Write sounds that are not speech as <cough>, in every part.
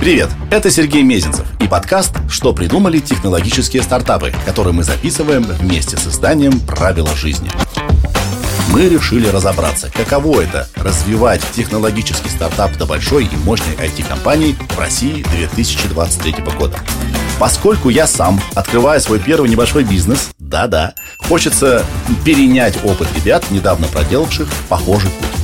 Привет, это Сергей Мезенцев и подкаст «Что придумали технологические стартапы», который мы записываем вместе с изданием «Правила жизни». Мы решили разобраться, каково это – развивать технологический стартап до большой и мощной IT-компании в России 2023 года. Поскольку я сам открываю свой первый небольшой бизнес, да-да, хочется перенять опыт ребят, недавно проделавших похожий путь.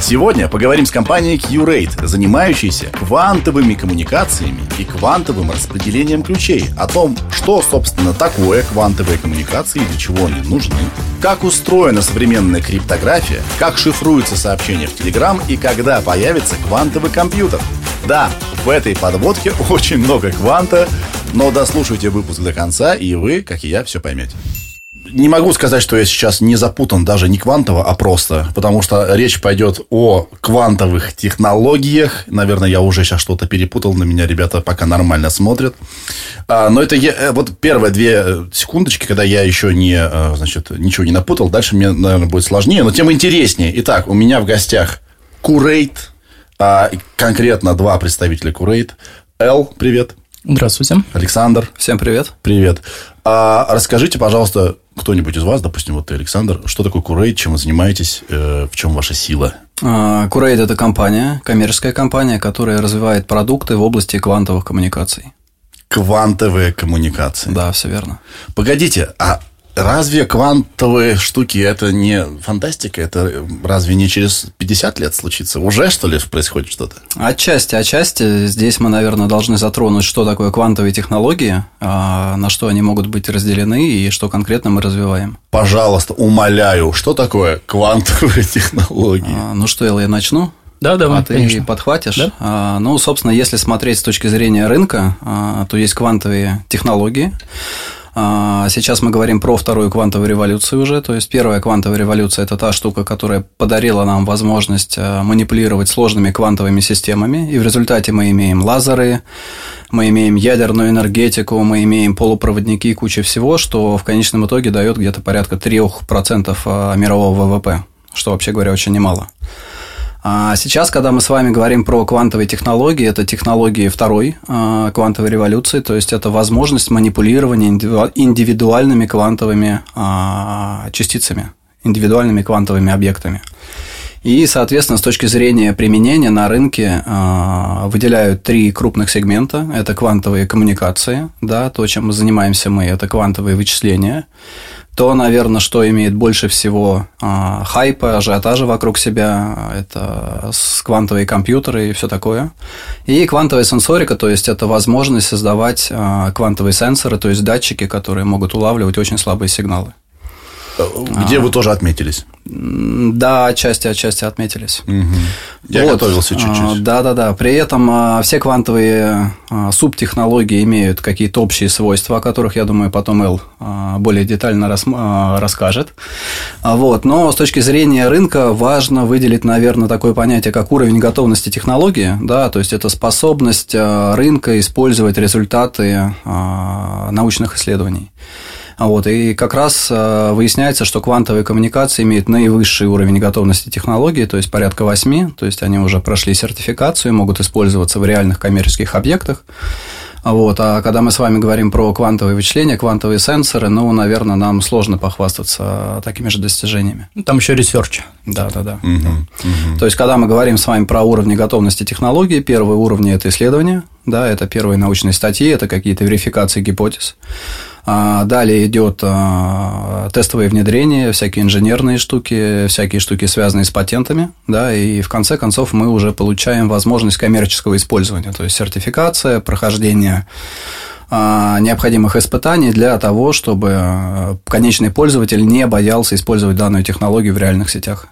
Сегодня поговорим с компанией Qrate, занимающейся квантовыми коммуникациями и квантовым распределением ключей, о том, что, собственно, такое квантовые коммуникации и для чего они нужны, как устроена современная криптография, как шифруются сообщения в Telegram и когда появится квантовый компьютер. Да, в этой подводке <laughs> очень много кванта, но дослушайте выпуск до конца, и вы, как и я, все поймете не могу сказать, что я сейчас не запутан даже не квантово, а просто, потому что речь пойдет о квантовых технологиях. Наверное, я уже сейчас что-то перепутал, на меня ребята пока нормально смотрят. А, но это я, э, вот первые две секундочки, когда я еще не, э, значит, ничего не напутал. Дальше мне, наверное, будет сложнее, но тем интереснее. Итак, у меня в гостях Курейт, а, конкретно два представителя Курейт. Эл, привет. Здравствуйте. Александр. Всем привет. Привет. А, расскажите, пожалуйста, кто-нибудь из вас, допустим, вот ты, Александр, что такое Курейт, чем вы занимаетесь, э, в чем ваша сила? Курейт – это компания, коммерческая компания, которая развивает продукты в области квантовых коммуникаций. Квантовые коммуникации. Да, все верно. Погодите, а Разве квантовые штуки это не фантастика? Это разве не через 50 лет случится? Уже, что ли, происходит что-то? Отчасти, отчасти. Здесь мы, наверное, должны затронуть, что такое квантовые технологии, а, на что они могут быть разделены и что конкретно мы развиваем. Пожалуйста, умоляю, что такое квантовые <laughs> технологии? А, ну что, я начну? Да, да, а ты конечно. подхватишь. Да? А, ну, собственно, если смотреть с точки зрения рынка, а, то есть квантовые технологии. А, сейчас мы говорим про вторую квантовую революцию уже. То есть первая квантовая революция – это та штука, которая подарила нам возможность а, манипулировать сложными квантовыми системами. И в результате мы имеем лазеры, мы имеем ядерную энергетику, мы имеем полупроводники и куча всего, что в конечном итоге дает где-то порядка 3% а, мирового ВВП, что, вообще говоря, очень немало. А сейчас, когда мы с вами говорим про квантовые технологии, это технологии второй а, квантовой революции, то есть это возможность манипулирования индивидуальными квантовыми а, частицами, индивидуальными квантовыми объектами. И, соответственно, с точки зрения применения на рынке выделяют три крупных сегмента. Это квантовые коммуникации, да, то, чем мы занимаемся мы, это квантовые вычисления то, наверное, что имеет больше всего а, хайпа, ажиотажа вокруг себя, это квантовые компьютеры и все такое. И квантовая сенсорика, то есть это возможность создавать а, квантовые сенсоры, то есть датчики, которые могут улавливать очень слабые сигналы. Где а, вы тоже отметились? Да, отчасти, отчасти отметились. Угу. Я вот. готовился чуть-чуть. Да, да, да. При этом а, все квантовые а, субтехнологии имеют какие-то общие свойства, о которых, я думаю, потом Эл а, более детально рас, расскажет. Вот. Но с точки зрения рынка важно выделить, наверное, такое понятие, как уровень готовности технологии. Да, то есть это способность рынка использовать результаты научных исследований. Вот, и как раз э, выясняется, что квантовые коммуникации имеют наивысший уровень готовности технологии, то есть порядка 8, то есть они уже прошли сертификацию, могут использоваться в реальных коммерческих объектах. Вот. А когда мы с вами говорим про квантовые вычисления, квантовые сенсоры, ну, наверное, нам сложно похвастаться такими же достижениями. Ну, там еще research. Да, да, да. Угу, угу. То есть, когда мы говорим с вами про уровни готовности технологии, первый уровень – это исследование, да, это первые научные статьи, это какие-то верификации гипотез. А далее идет а, тестовое внедрение, всякие инженерные штуки, всякие штуки, связанные с патентами, да, и в конце концов мы уже получаем возможность коммерческого использования, то есть сертификация, прохождение а, необходимых испытаний для того, чтобы конечный пользователь не боялся использовать данную технологию в реальных сетях,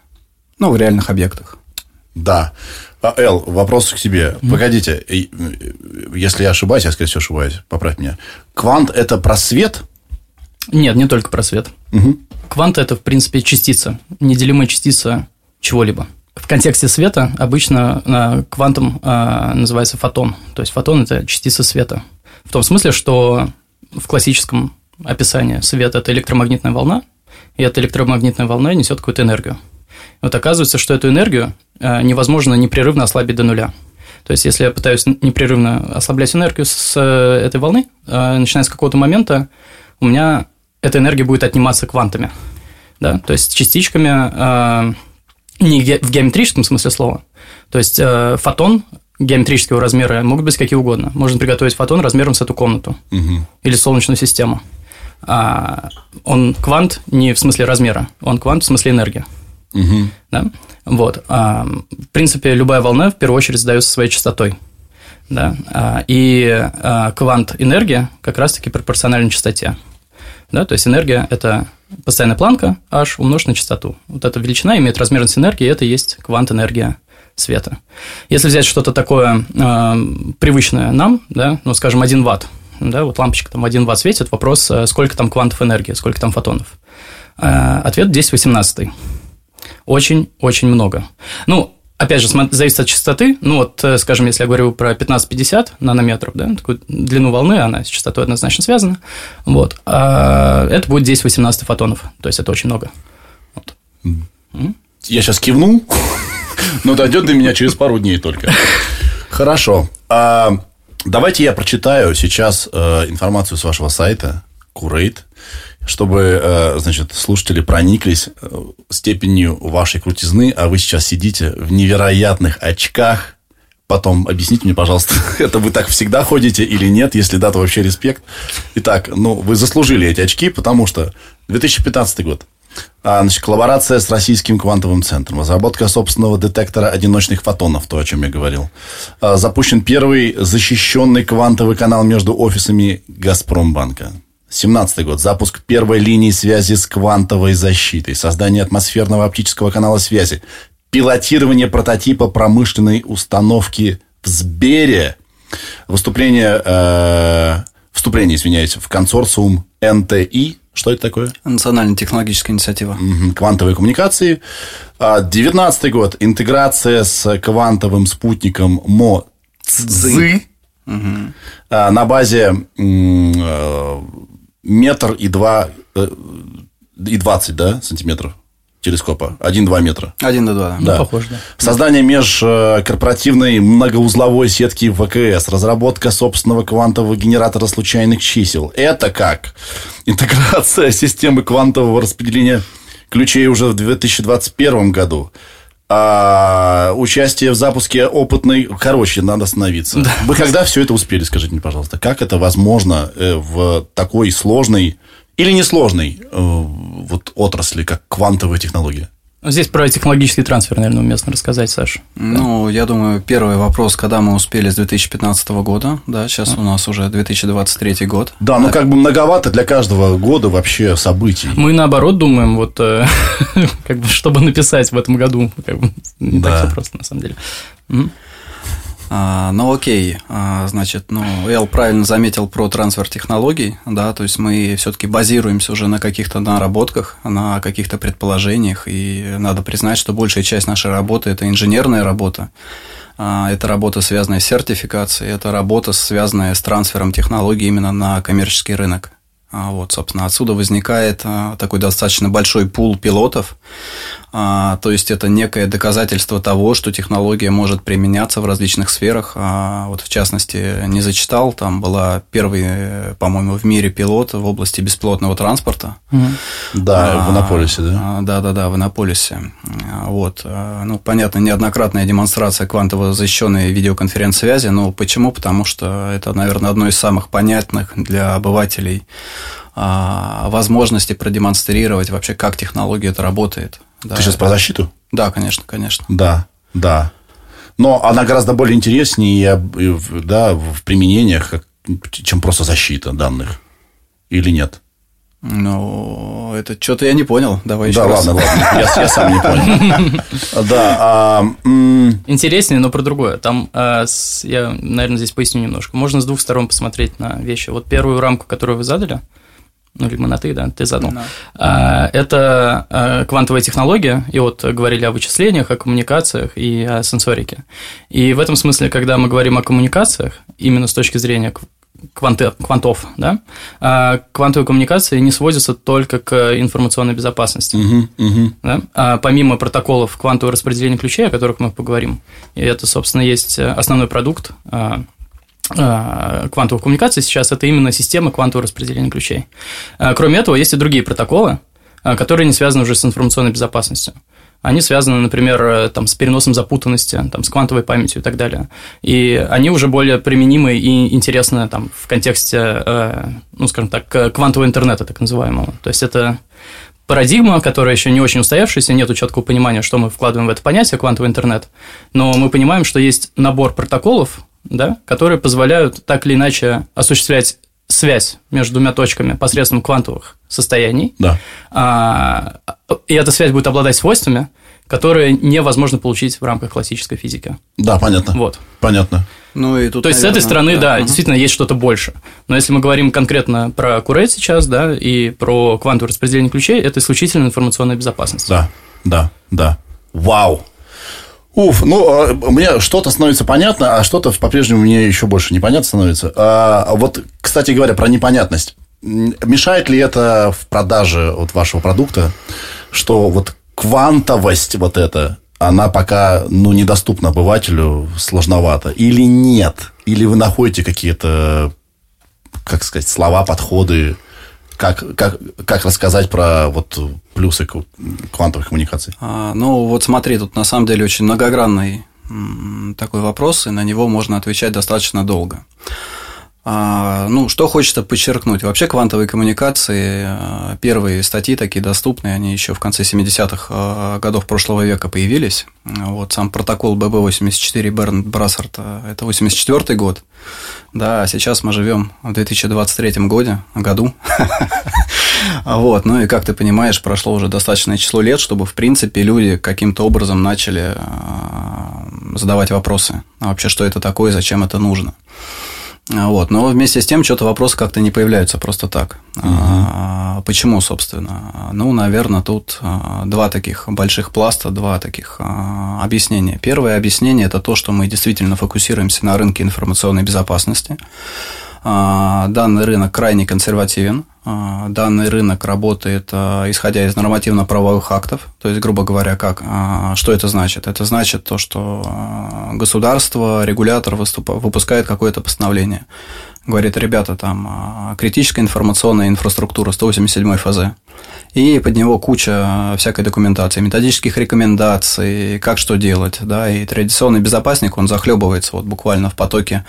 ну, в реальных объектах. Да. А, Эл, вопрос к тебе. Mm. Погодите, если я ошибаюсь, я, скорее всего, ошибаюсь, поправь меня. Квант – это просвет? Нет, не только просвет. Угу. Квант – это, в принципе, частица, неделимая частица чего-либо. В контексте света обычно а, квантом а, называется фотон. То есть, фотон – это частица света. В том смысле, что в классическом описании свет – это электромагнитная волна, и эта электромагнитная волна несет какую-то энергию. Вот оказывается, что эту энергию э, невозможно непрерывно ослабить до нуля. То есть, если я пытаюсь непрерывно ослаблять энергию с э, этой волны, э, начиная с какого-то момента, у меня эта энергия будет отниматься квантами. Да? То есть, частичками не в геометрическом смысле слова. То есть, фотон геометрического размера могут быть какие угодно. Можно приготовить фотон размером с эту комнату угу. или солнечную систему. А он квант не в смысле размера, он квант в смысле энергии. Угу. Да? Вот. А, в принципе, любая волна в первую очередь задается своей частотой. Да? А, и а, квант энергии как раз-таки пропорциональна частоте. Да? То есть энергия – это постоянная планка h умножить на частоту. Вот эта величина имеет размерность энергии, и это и есть квант энергия света. Если взять что-то такое э, привычное нам, да, ну, скажем, 1 ватт, да, вот лампочка там 1 ватт светит, вопрос, сколько там квантов энергии, сколько там фотонов. Э, ответ 10 18 очень-очень много. Ну, опять же, зависит от частоты. Ну, вот, э, скажем, если я говорю про 15-50 нанометров, да, такую длину волны, она с частотой однозначно связана. Вот. А это будет 10-18 фотонов. То есть, это очень много. Вот. Я сейчас кивну, <laughs> но дойдет до меня через пару дней только. Хорошо. А, давайте я прочитаю сейчас э, информацию с вашего сайта Curate чтобы, э, значит, слушатели прониклись э, степенью вашей крутизны, а вы сейчас сидите в невероятных очках. Потом объясните мне, пожалуйста, <laughs> это вы так всегда ходите или нет? Если да, то вообще респект. Итак, ну, вы заслужили эти очки, потому что 2015 год. А, значит, коллаборация с Российским квантовым центром, разработка собственного детектора одиночных фотонов, то, о чем я говорил. А, запущен первый защищенный квантовый канал между офисами Газпромбанка. 17 год. Запуск первой линии связи с квантовой защитой. Создание атмосферного оптического канала связи. Пилотирование прототипа промышленной установки в Сбере. Выступление, э, вступление, извиняюсь, в консорциум НТИ. Что это такое? Национальная технологическая инициатива. Угу. Квантовые коммуникации. 19 а, год. Интеграция с квантовым спутником МОЦЗ. Угу. На базе э, метр и два э, и двадцать, да, сантиметров телескопа. Один-два метра. Один-два, да. Ну, похоже, да. Создание межкорпоративной многоузловой сетки ВКС. Разработка собственного квантового генератора случайных чисел. Это как? Интеграция <laughs> системы квантового распределения ключей уже в 2021 году а, участие в запуске опытной... Короче, надо остановиться. Да. Вы когда все это успели, скажите мне, пожалуйста, как это возможно э, в такой сложной или несложной э, вот отрасли, как квантовая технология? Здесь про технологический трансфер, наверное, уместно рассказать, Саша. Ну, да. я думаю, первый вопрос, когда мы успели с 2015 года, да, сейчас а. у нас уже 2023 год. Да, ну как бы многовато для каждого года вообще событий. Мы наоборот думаем, вот э, <laughs> как бы, чтобы написать в этом году, как бы, не да. так все просто на самом деле. А, ну окей, а, значит, ну Эл правильно заметил про трансфер технологий, да, то есть мы все-таки базируемся уже на каких-то наработках, на каких-то предположениях, и надо признать, что большая часть нашей работы это инженерная работа, а, это работа, связанная с сертификацией, это работа, связанная с трансфером технологий именно на коммерческий рынок. Вот, собственно, отсюда возникает такой достаточно большой пул пилотов, то есть это некое доказательство того, что технология может применяться в различных сферах. А, вот в частности, не зачитал, там была первый, по-моему, в мире пилот в области бесплотного транспорта. Да, в Иннополисе, да? Да, да, да, в Иннополисе. Вот. Ну, понятно, неоднократная демонстрация квантово защищенной видеоконференц-связи. Но почему? Потому что это, наверное, одно из самых понятных для обывателей возможности продемонстрировать вообще, как технология это работает. Да, Ты сейчас это... про защиту? Да, конечно, конечно. Да, да. Но она гораздо более интереснее да, в применениях, чем просто защита данных. Или нет? Ну, это что-то я не понял. Давай еще да, раз. ладно, ладно. Я, я сам не понял. <laughs> Да. А, Интереснее, но про другое. Там а, я, наверное, здесь поясню немножко. Можно с двух сторон посмотреть на вещи. Вот первую рамку, которую вы задали, ну, либо на ты, да, ты задал. Да. Это а, квантовая технология, и вот говорили о вычислениях, о коммуникациях и о сенсорике. И в этом смысле, когда мы говорим о коммуникациях, именно с точки зрения кванты, квантов, да, а квантовые коммуникации не сводятся только к информационной безопасности. Угу, угу. Да? А помимо протоколов квантового распределения ключей, о которых мы поговорим, и это, собственно, есть основной продукт а, а, квантовых коммуникаций сейчас, это именно система квантового распределения ключей. Кроме этого, есть и другие протоколы, которые не связаны уже с информационной безопасностью они связаны, например, э, там, с переносом запутанности, там, с квантовой памятью и так далее. И они уже более применимы и интересны там, в контексте, э, ну, скажем так, квантового интернета, так называемого. То есть это парадигма, которая еще не очень устоявшаяся, нет четкого понимания, что мы вкладываем в это понятие квантовый интернет, но мы понимаем, что есть набор протоколов, да, которые позволяют так или иначе осуществлять связь между двумя точками посредством квантовых состояний. Да. А, и эта связь будет обладать свойствами, которые невозможно получить в рамках классической физики. Да, понятно. Вот. Понятно. Ну и тут, То есть, наверное, с этой стороны, да, да угу. действительно есть что-то больше. Но если мы говорим конкретно про Курет сейчас, да, и про квантовое распределение ключей, это исключительно информационная безопасность. Да, да, да. Вау! Уф, ну, а, мне что-то становится понятно, а что-то по-прежнему мне еще больше непонятно становится. А, вот, кстати говоря, про непонятность. Мешает ли это в продаже вот вашего продукта, что вот квантовость вот эта, она пока ну, недоступна обывателю, сложновато? Или нет? Или вы находите какие-то, как сказать, слова, подходы, как, как, как рассказать про вот плюсы квантовых коммуникаций? А, ну, вот смотри, тут на самом деле очень многогранный такой вопрос, и на него можно отвечать достаточно долго. А, ну, что хочется подчеркнуть. Вообще квантовые коммуникации, а, первые статьи такие доступные, они еще в конце 70-х а, годов прошлого века появились. Вот сам протокол ББ-84 Берн Брассард – это 84 год. Да, сейчас мы живем в 2023 годе, году. <laughs> Вот, ну и как ты понимаешь, прошло уже достаточное число лет, чтобы, в принципе, люди каким-то образом начали задавать вопросы. А вообще, что это такое, зачем это нужно? Вот. Но вместе с тем что-то вопросы как-то не появляются просто так. Угу. А, почему, собственно? Ну, наверное, тут а, два таких больших пласта, два таких а, объяснения. Первое объяснение – это то, что мы действительно фокусируемся на рынке информационной безопасности. А, данный рынок крайне консервативен. А, данный рынок работает а, исходя из нормативно-правовых актов. То есть, грубо говоря, как, что это значит? Это значит то, что государство, регулятор выпускает какое-то постановление. Говорит, ребята, там критическая информационная инфраструктура 187 ФЗ. И под него куча всякой документации, методических рекомендаций, как что делать. Да, и традиционный безопасник, он захлебывается вот буквально в потоке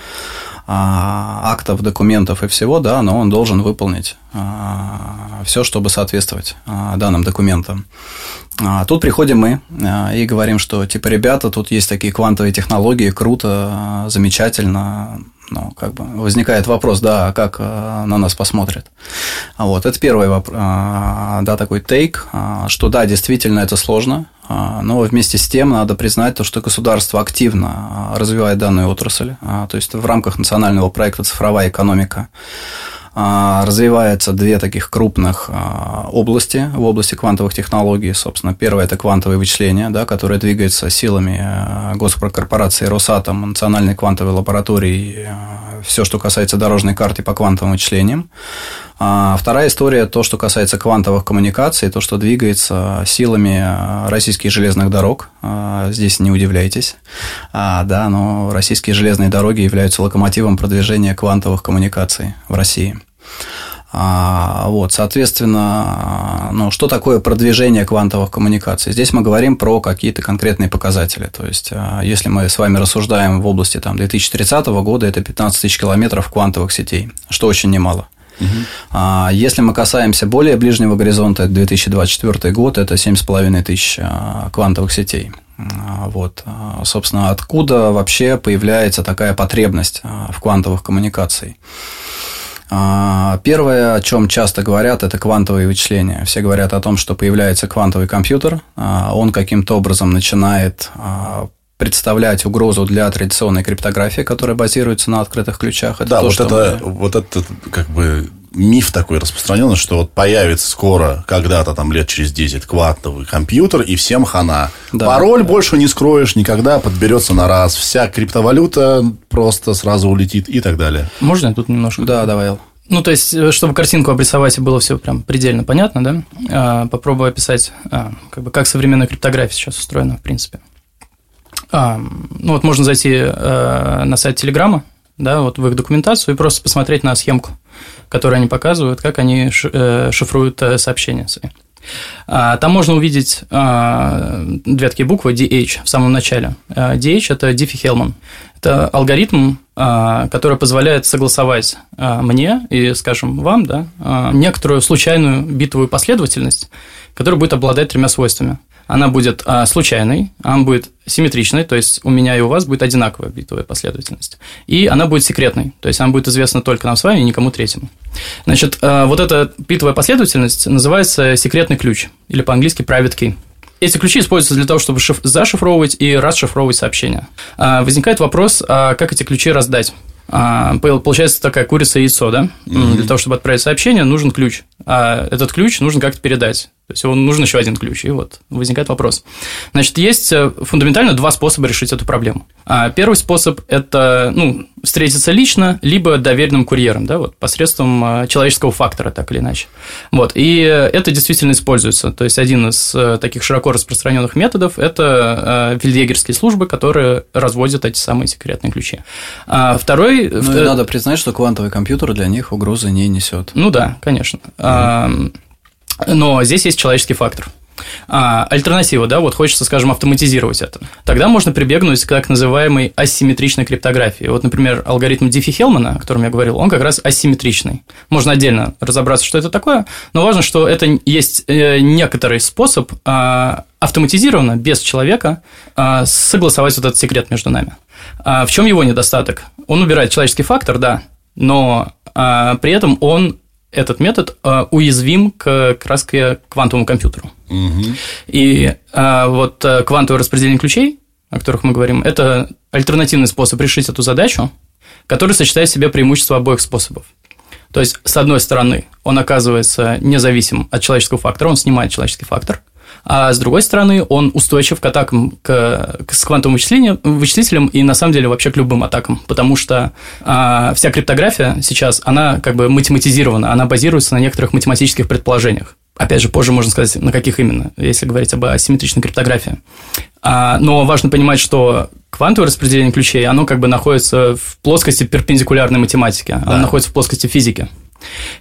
а, актов, документов и всего, да, но он должен выполнить а, все, чтобы соответствовать а, данным документам. Тут приходим мы и говорим, что типа, ребята, тут есть такие квантовые технологии, круто, замечательно, ну, как бы возникает вопрос, да, как на нас посмотрят. Вот, это первый вопрос, да, такой тейк, что да, действительно это сложно, а, но вместе с тем надо признать то, что государство активно а, развивает данную отрасль. А, то есть в рамках национального проекта «Цифровая экономика» развивается две таких крупных области в области квантовых технологий. Собственно, первое – это квантовые вычисления, да, которые двигаются силами госпрокорпорации «Росатом», Национальной квантовой лаборатории, все, что касается дорожной карты по квантовым вычислениям. А вторая история, то, что касается квантовых коммуникаций, то, что двигается силами российских железных дорог. А, здесь не удивляйтесь. А, да, но российские железные дороги являются локомотивом продвижения квантовых коммуникаций в России. А, вот, соответственно, ну, что такое продвижение квантовых коммуникаций? Здесь мы говорим про какие-то конкретные показатели. То есть, а, если мы с вами рассуждаем в области там, 2030 года, это 15 тысяч километров квантовых сетей, что очень немало. Угу. Если мы касаемся более ближнего горизонта, 2024 год, это 7,5 тысяч а, квантовых сетей. А, вот. Собственно, откуда вообще появляется такая потребность в квантовых коммуникациях? Первое, о чем часто говорят, это квантовые вычисления. Все говорят о том, что появляется квантовый компьютер, он каким-то образом начинает представлять угрозу для традиционной криптографии, которая базируется на открытых ключах. Это да, то, вот, это, мы... вот это как бы миф такой распространенный, что вот появится скоро, когда-то там лет через 10, квантовый компьютер, и всем хана. Да, Пароль да. больше не скроешь никогда, подберется на раз. Вся криптовалюта просто сразу улетит и так далее. Можно я тут немножко? Да, давай. Ну, то есть, э, чтобы картинку обрисовать и было все прям предельно понятно, да, а, попробую описать, а, как бы, как современная криптография сейчас устроена, в принципе. А, ну, вот можно зайти э, на сайт Телеграма, да, вот в их документацию и просто посмотреть на схемку, которую они показывают, как они э, шифруют сообщения свои. Там можно увидеть две такие буквы DH в самом начале. DH – это Diffie-Hellman. Это алгоритм, а, который позволяет согласовать а, мне и, скажем, вам да, а, некоторую случайную битовую последовательность, которая будет обладать тремя свойствами. Она будет случайной, она будет симметричной, то есть у меня и у вас будет одинаковая битовая последовательность. И она будет секретной, то есть она будет известна только нам с вами и никому третьему. Значит, вот эта битовая последовательность называется секретный ключ, или по-английски private key. Эти ключи используются для того, чтобы зашифровывать и расшифровывать сообщения. А, возникает вопрос, а как эти ключи раздать? А, получается такая курица и яйцо, да? Mm-hmm. Для того, чтобы отправить сообщение, нужен ключ. А этот ключ нужно как-то передать. То есть, он нужен еще один ключ, и вот возникает вопрос. Значит, есть э, фундаментально два способа решить эту проблему. А первый способ – это ну, встретиться лично, либо доверенным курьером, да, вот, посредством э, человеческого фактора, так или иначе. Вот, и это действительно используется. То есть, один из э, таких широко распространенных методов – это фельдъегерские службы, которые разводят эти самые секретные ключи. А второй… Ну, и надо признать, что квантовый компьютер для них угрозы не несет. Ну да, конечно. Mm-hmm. Но здесь есть человеческий фактор. А, альтернатива, да, вот хочется, скажем, автоматизировать это. Тогда можно прибегнуть к так называемой асимметричной криптографии. Вот, например, алгоритм Диффи-Хелмана, о котором я говорил, он как раз асимметричный. Можно отдельно разобраться, что это такое, но важно, что это есть э, некоторый способ а, автоматизированно, без человека, а, согласовать вот этот секрет между нами. В чем его недостаток? Он убирает человеческий фактор, да, но при этом он этот метод э, уязвим к, как раз к квантовому компьютеру. Угу. И э, вот э, квантовое распределение ключей, о которых мы говорим, это альтернативный способ решить эту задачу, который сочетает в себе преимущества обоих способов. То есть, с одной стороны, он оказывается независим от человеческого фактора, он снимает человеческий фактор, а с другой стороны, он устойчив к атакам к, к, с квантовым вычислением, вычислителем и, на самом деле, вообще к любым атакам, потому что а, вся криптография сейчас, она как бы математизирована, она базируется на некоторых математических предположениях. Опять же, позже можно сказать, на каких именно, если говорить об асимметричной криптографии. А, но важно понимать, что квантовое распределение ключей, оно как бы находится в плоскости перпендикулярной математики, да. оно находится в плоскости физики.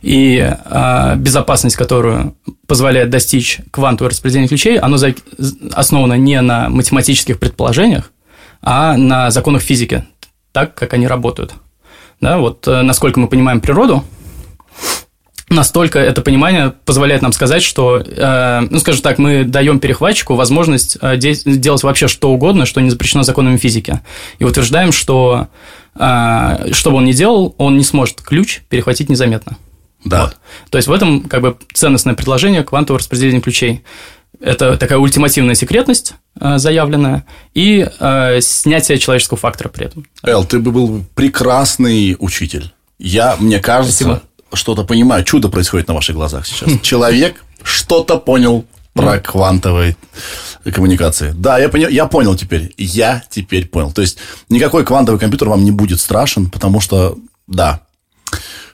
И э, безопасность, которую позволяет достичь квантовое распределение ключей, оно за... основано не на математических предположениях, а на законах физики, так, как они работают. Да, вот э, насколько мы понимаем природу, настолько это понимание позволяет нам сказать, что, э, ну, скажем так, мы даем перехватчику возможность э, де- делать вообще что угодно, что не запрещено законами физики. И утверждаем, что э, что бы он ни делал, он не сможет ключ перехватить незаметно. Да. Вот. То есть в этом как бы ценностное предложение квантового распределения ключей. Это такая ультимативная секретность э, заявленная и э, снятие человеческого фактора при этом. Эл, ты бы был прекрасный учитель. Я, мне кажется, Спасибо что-то понимаю. Чудо происходит на ваших глазах сейчас. <laughs> Человек что-то понял про квантовые коммуникации. Да, я, понял, я понял теперь. Я теперь понял. То есть, никакой квантовый компьютер вам не будет страшен, потому что, да,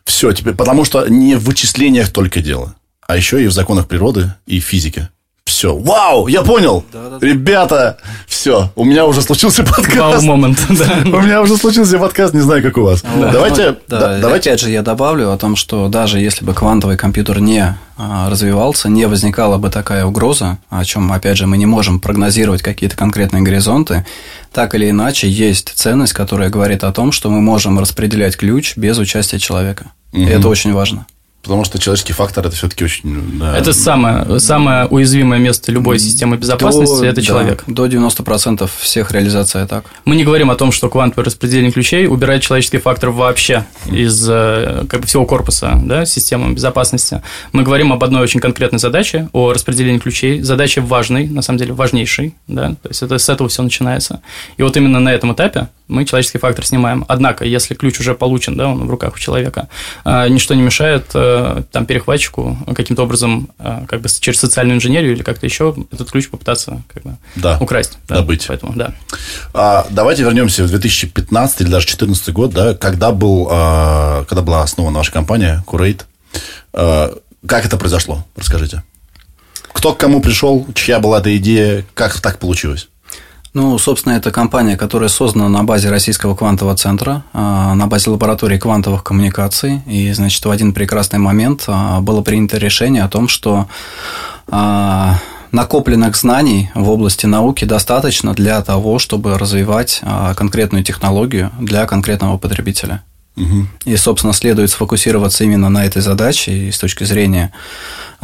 все теперь, потому что не в вычислениях только дело, а еще и в законах природы и физике. Все. Вау, я понял. Да, да, да. Ребята, все. У меня уже случился <laughs> подкаст. Вау, момент, да. У меня уже случился подкаст, не знаю, как у вас. Да. Давайте... Да, давайте... Опять же, я добавлю о том, что даже если бы квантовый компьютер не а, развивался, не возникала бы такая угроза, о чем, опять же, мы не можем прогнозировать какие-то конкретные горизонты, так или иначе есть ценность, которая говорит о том, что мы можем распределять ключ без участия человека. Угу. И это очень важно. Потому что человеческий фактор это все-таки очень. Да. Это самое, самое уязвимое место любой системы безопасности до, это человек. Да, до 90% всех реализаций атак. Мы не говорим о том, что квантовое распределение ключей убирает человеческий фактор вообще из э, как бы, всего корпуса да, системы безопасности. Мы говорим об одной очень конкретной задаче, о распределении ключей. Задача важной, на самом деле важнейшей. Да? То есть это с этого все начинается. И вот именно на этом этапе мы человеческий фактор снимаем. Однако, если ключ уже получен, да, он в руках у человека, э, ничто не мешает э, там перехватчику каким-то образом как бы через социальную инженерию или как-то еще этот ключ попытаться как бы да, украсть. Да, добыть. Поэтому, да. А, давайте вернемся в 2015 или даже 2014 год, да, когда, был, когда была основана ваша компания Curate. Как это произошло? Расскажите. Кто к кому пришел, чья была эта идея, как так получилось? Ну, собственно, это компания, которая создана на базе Российского квантового центра, а, на базе лаборатории квантовых коммуникаций. И, значит, в один прекрасный момент а, было принято решение о том, что а, накопленных знаний в области науки достаточно для того, чтобы развивать конкретную технологию для конкретного потребителя. Угу. И, собственно, следует сфокусироваться именно на этой задаче и с точки зрения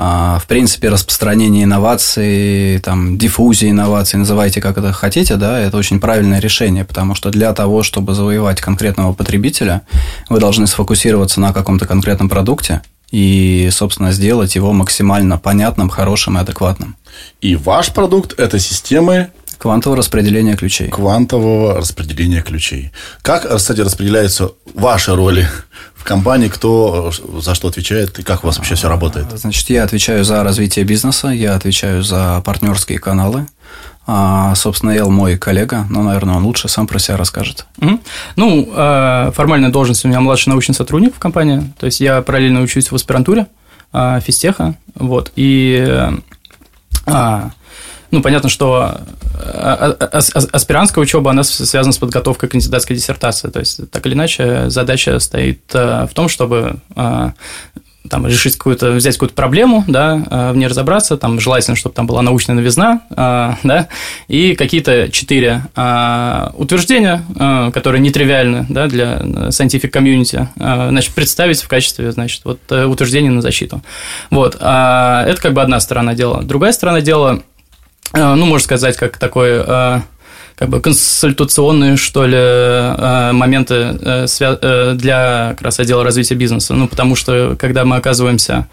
а, в принципе, распространение инноваций, там, диффузия инноваций, называйте как это хотите, да, это очень правильное решение, потому что для того, чтобы завоевать конкретного потребителя, вы должны сфокусироваться на каком-то конкретном продукте и, собственно, сделать его максимально понятным, хорошим и адекватным. И ваш продукт – это системы Квантового распределения ключей. Квантового распределения ключей. Как, кстати, распределяются ваши роли в компании, кто за что отвечает и как у вас вообще все работает? Значит, я отвечаю за развитие бизнеса, я отвечаю за партнерские каналы. А, собственно, Эл мой коллега, но, наверное, он лучше сам про себя расскажет. Угу. Ну, а, формальная должность у меня младший научный сотрудник в компании, то есть я параллельно учусь в аспирантуре а, физтеха, вот, и ну, понятно, что э, э, аспирантская учеба, она связана с подготовкой кандидатской диссертации. То есть, так или иначе, задача стоит э, в том, чтобы там, решить какую-то, взять какую-то проблему, да, в ней разобраться, там, желательно, чтобы там была научная новизна, да, и какие-то четыре утверждения, которые нетривиальны, да, для scientific community, значит, представить в качестве, значит, вот утверждения на защиту. Вот, это как бы одна сторона дела. Другая сторона дела – ну, можно сказать, как такой э, как бы консультационные, что ли, э, моменты для как раз отдела развития бизнеса. Ну, потому что, когда мы оказываемся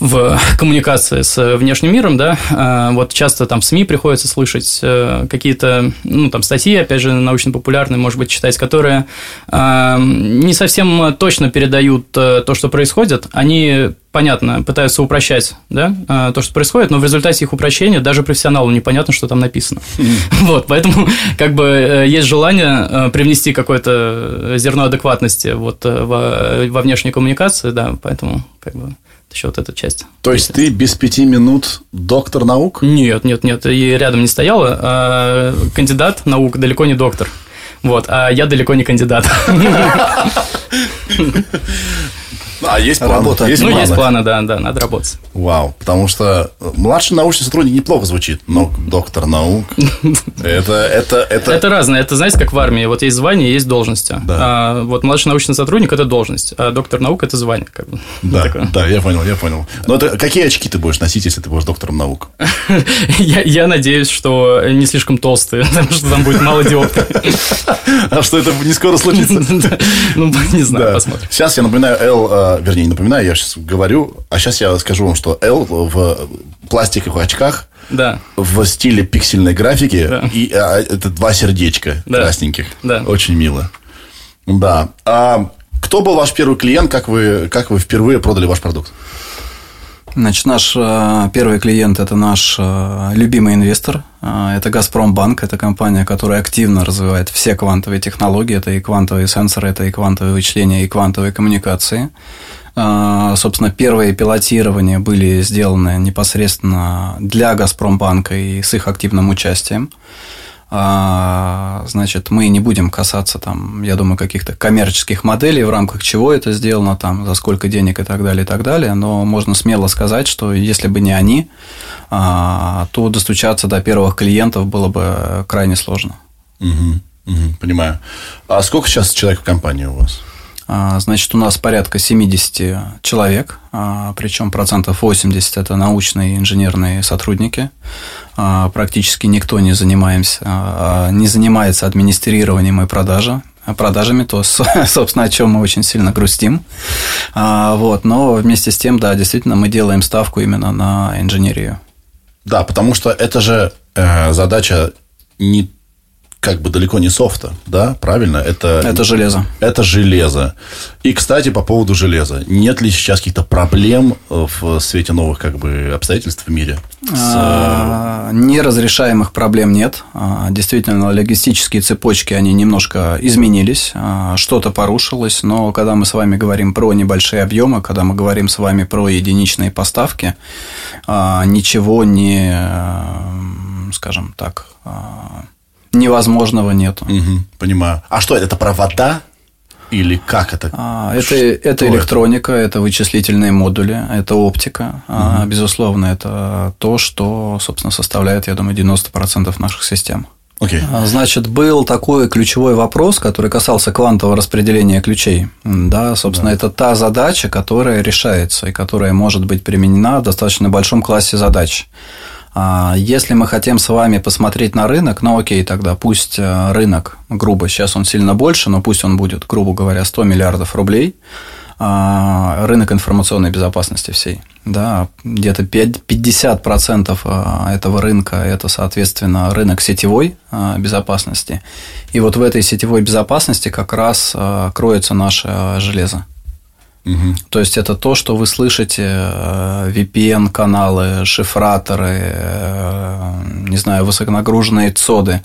в коммуникации с внешним миром, да, вот часто там в СМИ приходится слышать какие-то, ну, там статьи, опять же, научно-популярные, может быть, читать, которые не совсем точно передают то, что происходит, они понятно, пытаются упрощать да, а, то, что происходит, но в результате их упрощения даже профессионалу непонятно, что там написано. <laughs> Вот, поэтому как бы э, есть желание э, привнести какое-то зерно адекватности вот э, во, во внешней коммуникации, да, поэтому как бы еще вот эта часть. То есть ты без пяти минут доктор наук? Нет, нет, нет, и рядом не стояла. А кандидат наук далеко не доктор. Вот, а я далеко не кандидат. <laughs> А есть планы? Работа. Есть ну, планы. есть планы, да, да, надо работать. Вау, потому что младший научный сотрудник неплохо звучит, но доктор наук, это, это, это... Это разное, это, знаете, как в армии, вот есть звание, есть должности. Да. А, вот младший научный сотрудник – это должность, а доктор наук – это звание. Как бы. Да, да, я понял, я понял. Но это какие очки ты будешь носить, если ты будешь доктором наук? <laughs> я, я надеюсь, что не слишком толстые, <laughs> потому что там будет мало диоптрий. а что это не скоро случится? <laughs> ну, не знаю, посмотрим. Сейчас я напоминаю, Эл а, вернее, не напоминаю, я сейчас говорю, а сейчас я скажу вам, что L в пластиковых очках, да. в стиле пиксельной графики, да. и а, это два сердечка да. красненьких. Да. Очень мило. Да. А кто был ваш первый клиент, как вы, как вы впервые продали ваш продукт? Значит, наш э, первый клиент – это наш э, любимый инвестор. Э, это «Газпромбанк». Это компания, которая активно развивает все квантовые технологии. Это и квантовые сенсоры, это и квантовые вычисления, и квантовые коммуникации. Собственно, первые пилотирования были сделаны непосредственно для «Газпромбанка» и с их активным участием. А, значит, мы не будем касаться там, я думаю, каких-то коммерческих моделей, в рамках чего это сделано, там, за сколько денег и так далее, и так далее, но можно смело сказать, что если бы не они, а, то достучаться до первых клиентов было бы крайне сложно. Угу, угу, понимаю. А сколько сейчас человек в компании у вас? А, значит, у нас порядка 70 человек, а, причем процентов 80 это научные и инженерные сотрудники. А, практически никто не, занимаемся, не занимается администрированием и продажей продажами, то, <laughs> собственно, о чем мы очень сильно грустим. Вот, но вместе с тем, да, действительно, мы делаем ставку именно на инженерию. Да, потому что это же э, задача не как бы далеко не софта, да, правильно? Это, это железо. Это железо. И, кстати, по поводу железа. Нет ли сейчас каких-то проблем в свете новых как бы, обстоятельств в мире? С... А, неразрешаемых проблем нет. А, действительно, логистические цепочки, они немножко изменились, а, что-то порушилось, но когда мы с вами говорим про небольшие объемы, когда мы говорим с вами про единичные поставки, ничего не, скажем так, невозможного нету. Угу, понимаю. А что это? Это провода? Или как это? А, это это электроника, это? это вычислительные модули, это оптика. Угу. А, безусловно, это то, что, собственно, составляет, я думаю, 90% наших систем. Okay. А, значит, был такой ключевой вопрос, который касался квантового распределения ключей. Да, собственно, да. это та задача, которая решается и которая может быть применена в достаточно большом классе задач. А, если мы хотим с вами посмотреть на рынок, ну окей, тогда пусть э, рынок, грубо, сейчас он сильно больше, но пусть он будет, грубо говоря, 100 миллиардов рублей, а, рынок информационной безопасности всей. Да, где-то 50% э, этого рынка – это, соответственно, рынок сетевой безопасности. И вот в этой сетевой безопасности как раз кроется наше железо. Угу. То есть это то, что вы слышите, э, VPN-каналы, шифраторы, э, не знаю, высоконагруженные цоды.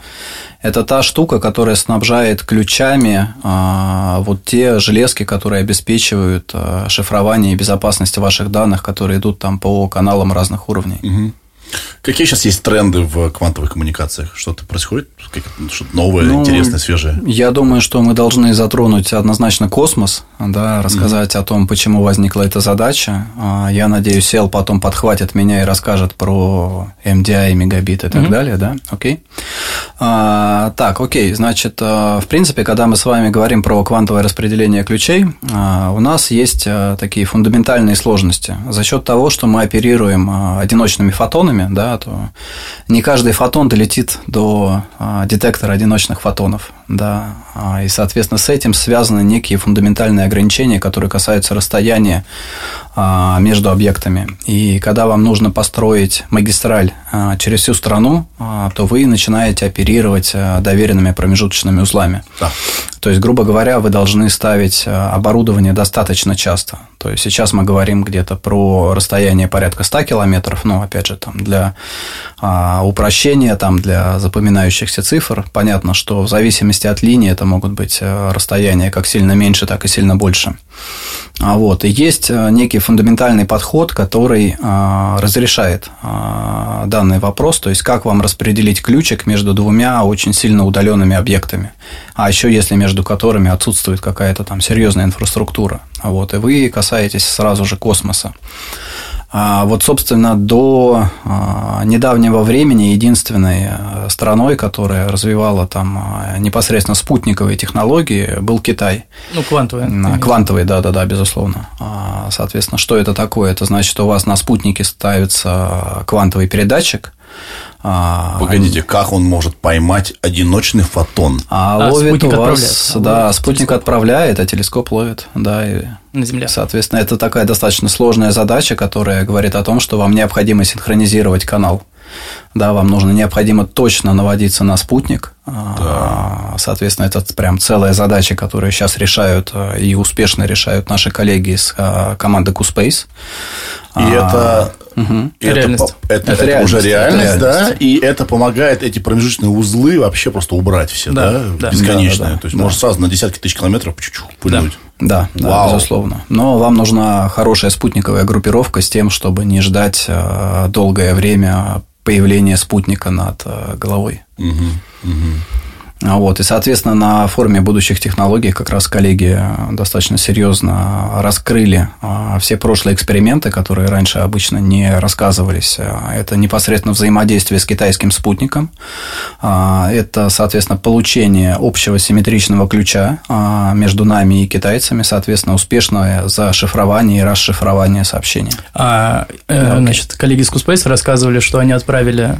Это та штука, которая снабжает ключами э, вот те железки, которые обеспечивают шифрование и безопасность ваших данных, которые идут там по каналам разных уровней. Угу. Какие сейчас есть тренды в квантовых коммуникациях? Что-то происходит? Что-то новое, ну, интересное, свежее? Я думаю, что мы должны затронуть однозначно космос, да, рассказать mm-hmm. о том, почему возникла эта задача. А, я надеюсь, Сел потом подхватит меня и расскажет про MDI, мегабит и так mm-hmm. далее, да? Окей. А, так, окей. Значит, а, в принципе, когда мы с вами говорим про квантовое распределение ключей, а, у нас есть такие фундаментальные сложности. За счет того, что мы оперируем одиночными фотонами, фотонами, да, то не каждый фотон долетит до а, детектора одиночных фотонов, да, а, и, соответственно, с этим связаны некие фундаментальные ограничения, которые касаются расстояния а, между объектами. И когда вам нужно построить магистраль через всю страну, то вы начинаете оперировать доверенными промежуточными узлами. Да. То есть, грубо говоря, вы должны ставить оборудование достаточно часто. То есть сейчас мы говорим где-то про расстояние порядка 100 километров, но опять же там для а, упрощения, там для запоминающихся цифр, понятно, что в зависимости от линии это могут быть э, расстояния как сильно меньше, так и сильно больше. А вот. И есть э, некий фундаментальный подход, который а, разрешает а, данный вопрос, то есть как вам распределить ключик между двумя очень сильно удаленными объектами, а еще если между которыми отсутствует какая-то там серьезная инфраструктура. Вот. И вы касаетесь сразу же космоса. А вот, собственно, до а, недавнего времени единственной а, страной, которая развивала там непосредственно спутниковые технологии, был Китай. Ну, квантовые. Квантовые, да-да-да, безусловно. Соответственно, что это такое? Это значит, что у вас на спутнике ставится квантовый передатчик, а, Погодите, как он может поймать одиночный фотон? А, а ловит у вас, да, спутник телескоп. отправляет, а телескоп ловит, да, и на Земле. Соответственно, это такая достаточно сложная задача, которая говорит о том, что вам необходимо синхронизировать канал. Да, вам нужно необходимо точно наводиться на спутник. А, да. Соответственно, это прям целая задача, которую сейчас решают а, и успешно решают наши коллеги из команды QSpace. И это Угу. Это, реальность. Это, это, это реальность, уже реальность, это да, и это помогает эти промежуточные узлы вообще просто убрать все, да, да, да бесконечно. Да, да, То есть да. можно сразу на десятки тысяч километров чуть-чуть пыльнуть. Да, да, да безусловно. Но вам нужна хорошая спутниковая группировка с тем, чтобы не ждать э, долгое время появления спутника над э, головой. Угу, угу. Вот, и, соответственно, на форуме будущих технологий как раз коллеги достаточно серьезно раскрыли а, все прошлые эксперименты, которые раньше обычно не рассказывались. Это непосредственно взаимодействие с китайским спутником. Это, соответственно, получение общего симметричного ключа между нами и китайцами, соответственно, успешное зашифрование и расшифрование сообщений. А, э, значит, коллеги из Куспейс рассказывали, что они отправили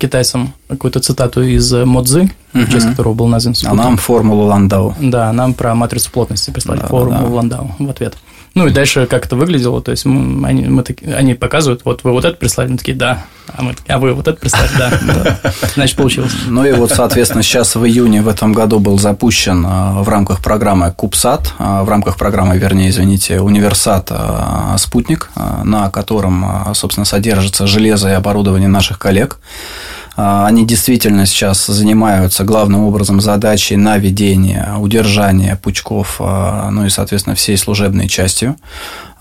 китайцам какую-то цитату из Модзы, угу. в честь которого был назван спутник. А нам формулу Ландау. Да, нам про матрицу плотности прислали да, формулу да. Ландау в ответ. Ну и дальше как это выглядело, то есть мы, они, мы таки, они показывают, вот вы вот это прислали, мы такие, да, а, мы а вы вот это прислали, <laughs> да, значит получилось. Ну и вот, соответственно, сейчас в июне в этом году был запущен в рамках программы Кубсат, в рамках программы, вернее, извините, Универсат Спутник, на котором, собственно, содержится железо и оборудование наших коллег. А, они действительно сейчас занимаются главным образом задачей наведения, удержания пучков, а, ну и, соответственно, всей служебной частью.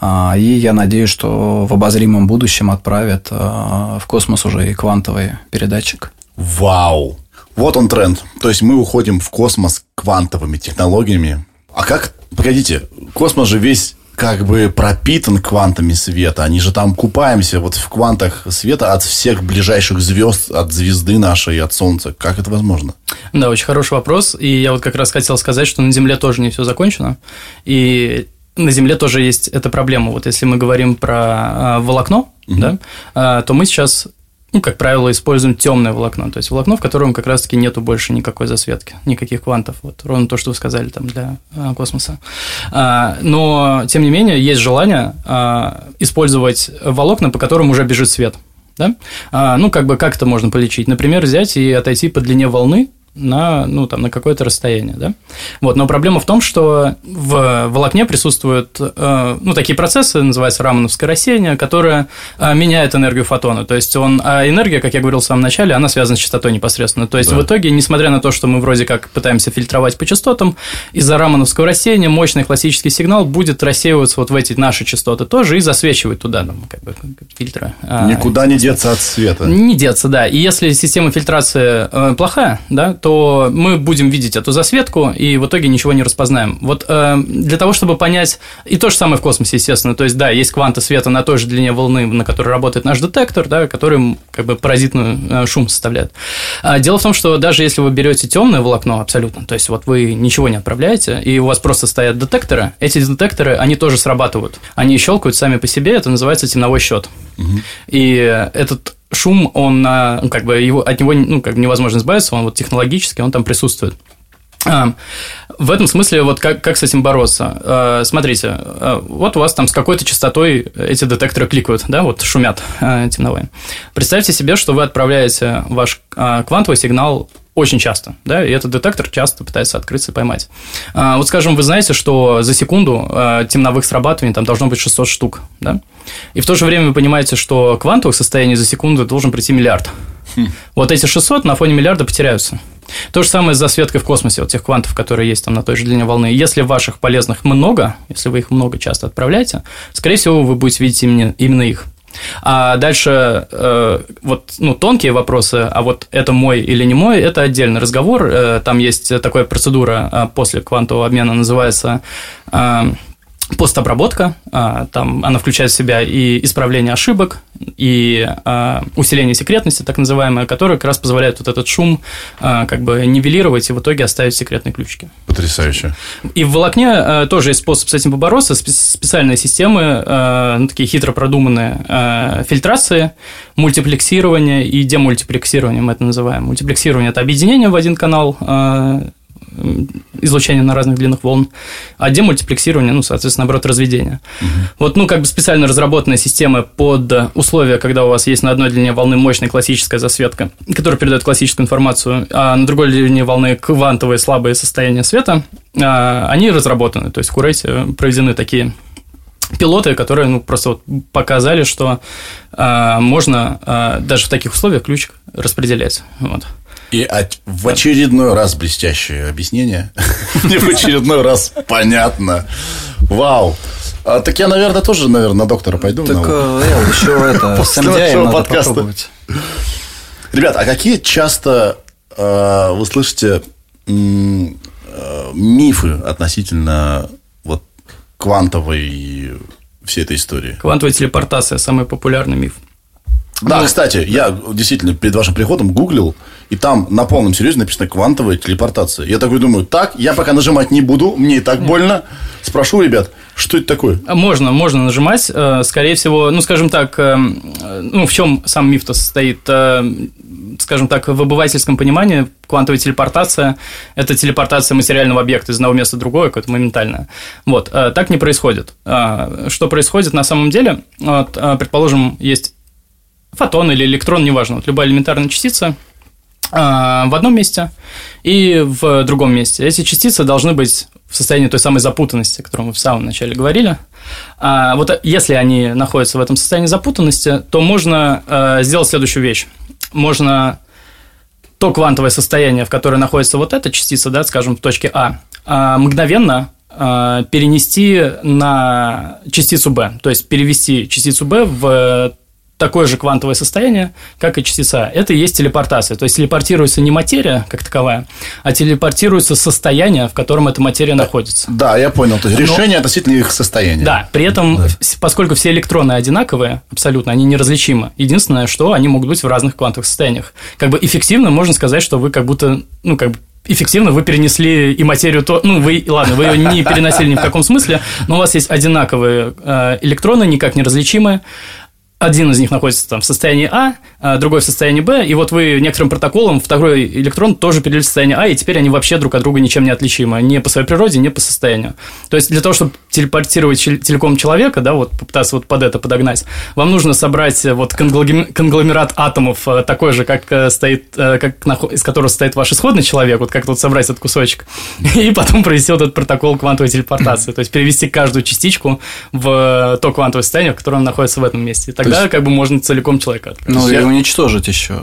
А, и я надеюсь, что в обозримом будущем отправят в космос уже и квантовый передатчик. Вау! Вот он тренд. То есть мы уходим в космос квантовыми технологиями. А как, погодите, космос же весь как бы пропитан квантами света. Они же там купаемся вот в квантах света от всех ближайших звезд, от звезды нашей, от Солнца. Как это возможно? Да, очень хороший вопрос. И я вот как раз хотел сказать, что на Земле тоже не все закончено. И на Земле тоже есть эта проблема. Вот если мы говорим про а, волокно, угу. да, а, то мы сейчас ну, как правило, используем темное волокно, то есть волокно, в котором как раз-таки нету больше никакой засветки, никаких квантов, вот ровно то, что вы сказали там для а, космоса. А, но, тем не менее, есть желание а, использовать волокна, по которым уже бежит свет. Да? А, ну, как бы как это можно полечить? Например, взять и отойти по длине волны на, ну, там, на какое-то расстояние. Да? Вот, но проблема в том, что в волокне присутствуют э, ну, такие процессы, называются рамановское рассеяние, которое э, меняет энергию фотона. То есть он, а энергия, как я говорил в самом начале, она связана с частотой непосредственно. То есть да. в итоге, несмотря на то, что мы вроде как пытаемся фильтровать по частотам, из-за рамановского рассеяния мощный классический сигнал будет рассеиваться вот в эти наши частоты тоже и засвечивать туда, ну, как бы фильтры. А, Никуда а, не деться от света. Не деться, да. И если система фильтрации э, плохая, да, то мы будем видеть эту засветку и в итоге ничего не распознаем. Вот э, для того, чтобы понять, и то же самое в космосе, естественно, то есть, да, есть кванты света на той же длине волны, на которой работает наш детектор, да, который как бы паразитную э, шум составляет. А дело в том, что даже если вы берете темное волокно абсолютно, то есть вот вы ничего не отправляете, и у вас просто стоят детекторы, эти детекторы, они тоже срабатывают. Они щелкают сами по себе, это называется темновой счет. Угу. И этот шум, он, ну, как бы его, от него ну, как бы невозможно избавиться, он вот технологически, он там присутствует. А, в этом смысле, вот как, как с этим бороться? А, смотрите, а, вот у вас там с какой-то частотой эти детекторы кликают, да, вот шумят темновые. Представьте себе, что вы отправляете ваш квантовый сигнал очень часто, да, и этот детектор часто пытается открыться и поймать. Вот, скажем, вы знаете, что за секунду темновых срабатываний там должно быть 600 штук, да, и в то же время вы понимаете, что квантовых состояний за секунду должен прийти миллиард. Хм. Вот эти 600 на фоне миллиарда потеряются. То же самое с засветкой в космосе, вот тех квантов, которые есть там на той же длине волны. Если ваших полезных много, если вы их много часто отправляете, скорее всего, вы будете видеть именно, именно их. А дальше э, вот ну, тонкие вопросы, а вот это мой или не мой, это отдельный разговор. Э, там есть такая процедура э, после квантового обмена, называется э, постобработка, а, там она включает в себя и исправление ошибок, и а, усиление секретности, так называемое, которое как раз позволяет вот этот шум а, как бы нивелировать и в итоге оставить секретные ключики. Потрясающе. И в волокне тоже есть способ с этим побороться, специальные системы, ну, такие хитро продуманные фильтрации, мультиплексирование и демультиплексирование, мы это называем. Мультиплексирование – это объединение в один канал излучения на разных длинных волн, а демультиплексирование, ну, соответственно, наоборот, разведение. Угу. Вот, ну, как бы специально разработанная система под условия, когда у вас есть на одной длине волны мощная классическая засветка, которая передает классическую информацию, а на другой длине волны квантовые слабые состояния света, а, они разработаны. То есть в Курейте проведены такие пилоты, которые ну, просто вот показали, что а, можно а, даже в таких условиях ключик распределять. Вот. И в очередной раз блестящее объяснение. <laughs> Мне в очередной раз понятно. Вау. А, так я, наверное, тоже, наверное, на доктора пойду. Так на... э, еще это, <laughs> с надо подкаста. Ребят, а какие часто э, вы слышите э, мифы относительно вот квантовой всей этой истории? Квантовая телепортация – самый популярный миф. Да, ну, кстати, я действительно перед вашим приходом гуглил, и там на полном серьезе написано квантовая телепортация. Я такой думаю, так, я пока нажимать не буду, мне и так больно. Спрошу ребят, что это такое? А можно, можно нажимать. Э, скорее всего, ну, скажем так, э, ну, в чем сам миф-то состоит? Э, скажем так, в обывательском понимании квантовая телепортация – это телепортация материального объекта из одного места в другое, какое-то моментальное. Вот, так не происходит. Что происходит на самом деле? Вот, предположим, есть фотон или электрон, неважно, вот любая элементарная частица в одном месте и в другом месте. Эти частицы должны быть в состоянии той самой запутанности, о которой мы в самом начале говорили. Вот если они находятся в этом состоянии запутанности, то можно сделать следующую вещь. Можно то квантовое состояние, в которое находится вот эта частица, да, скажем, в точке А, а мгновенно а, перенести на частицу B, то есть перевести частицу B в такое же квантовое состояние, как и частица. Это и есть телепортация. То есть телепортируется не материя как таковая, а телепортируется состояние, в котором эта материя да, находится. Да, я понял. То есть решение Но, относительно их состояния. Да, при этом, да. поскольку все электроны одинаковые, абсолютно, они неразличимы. Единственное, что они могут быть в разных квантовых состояниях. Как бы эффективно можно сказать, что вы как будто, ну, как бы эффективно вы перенесли и материю, то, ну, вы, ладно, вы ее не переносили ни в каком смысле, но у вас есть одинаковые э, электроны, никак не различимые, один из них находится там в состоянии А, другой в состоянии Б, и вот вы некоторым протоколом второй электрон тоже перевели в состояние А, и теперь они вообще друг от друга ничем не отличимы, ни по своей природе, ни по состоянию. То есть для того, чтобы телепортировать целиком человека, да, вот попытаться вот под это подогнать, вам нужно собрать вот конгломерат атомов э, такой же, как э, стоит, э, как, из которого состоит ваш исходный человек, вот как тут собрать этот кусочек, <laughs> и потом провести вот этот протокол квантовой телепортации, то есть перевести каждую частичку в то квантовое состояние, в котором он находится в этом месте. Так тогда есть... как бы можно целиком человека отправить. Ну, и уничтожить еще.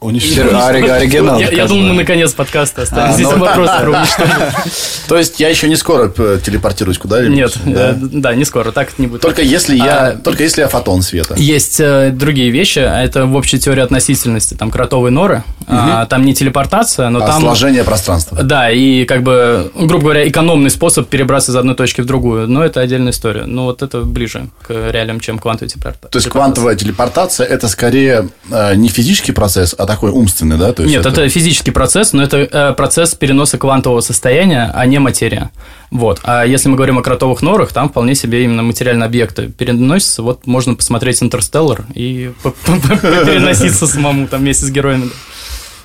Оригинал. Я, думаю, мы наконец подкаста оставим. А, Здесь ну, вопрос про уничтожение. <laughs> То есть я еще не скоро телепортируюсь куда-нибудь? Нет, да? Э, да, не скоро, так не будет. Только если я, а, только если я фотон света. Есть э, другие вещи, а это в общей теории относительности, там кротовые норы, там не телепортация, но там... сложение пространства. Да, и как бы, грубо говоря, экономный способ перебраться из одной точки в другую, но это отдельная история. Но вот это ближе к реалиям, чем квантовая телепортация. То есть квантовая телепортация это скорее э, не физический процесс, а такой умственный, да? То есть Нет, это... это физический процесс, но это э, процесс переноса квантового состояния, а не материя. Вот. А если мы говорим о кротовых норах, там вполне себе именно материальные объекты переносятся. Вот можно посмотреть «Интерстеллар» и переноситься самому там вместе с героями.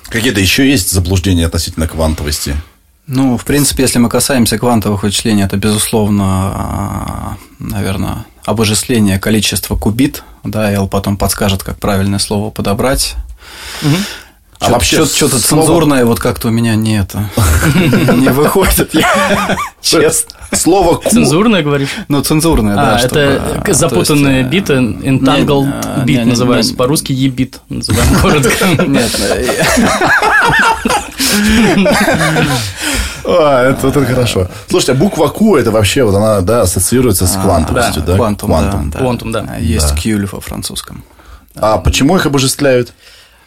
Какие-то еще есть заблуждения относительно квантовости? Ну, в принципе, если мы касаемся квантовых вычислений, это, безусловно, а, наверное, обожествление количества кубит. Да, Эл потом подскажет, как правильное слово подобрать. Угу. А что, вообще что-то слово... цензурное вот как-то у меня не это <laughs> не выходит, <laughs> честно. Слово ку... Цензурное, говоришь? Ну, цензурное, да. А, это а, запутанные биты, entangled бит называется, по-русски ебит называем коротко. <laughs> Нет, а, это, это хорошо. Слушайте, а буква Q это вообще вот она да, ассоциируется с квантовостью, да? Квантум, да. Квантум, да. Есть Q во французском. А почему их обожествляют?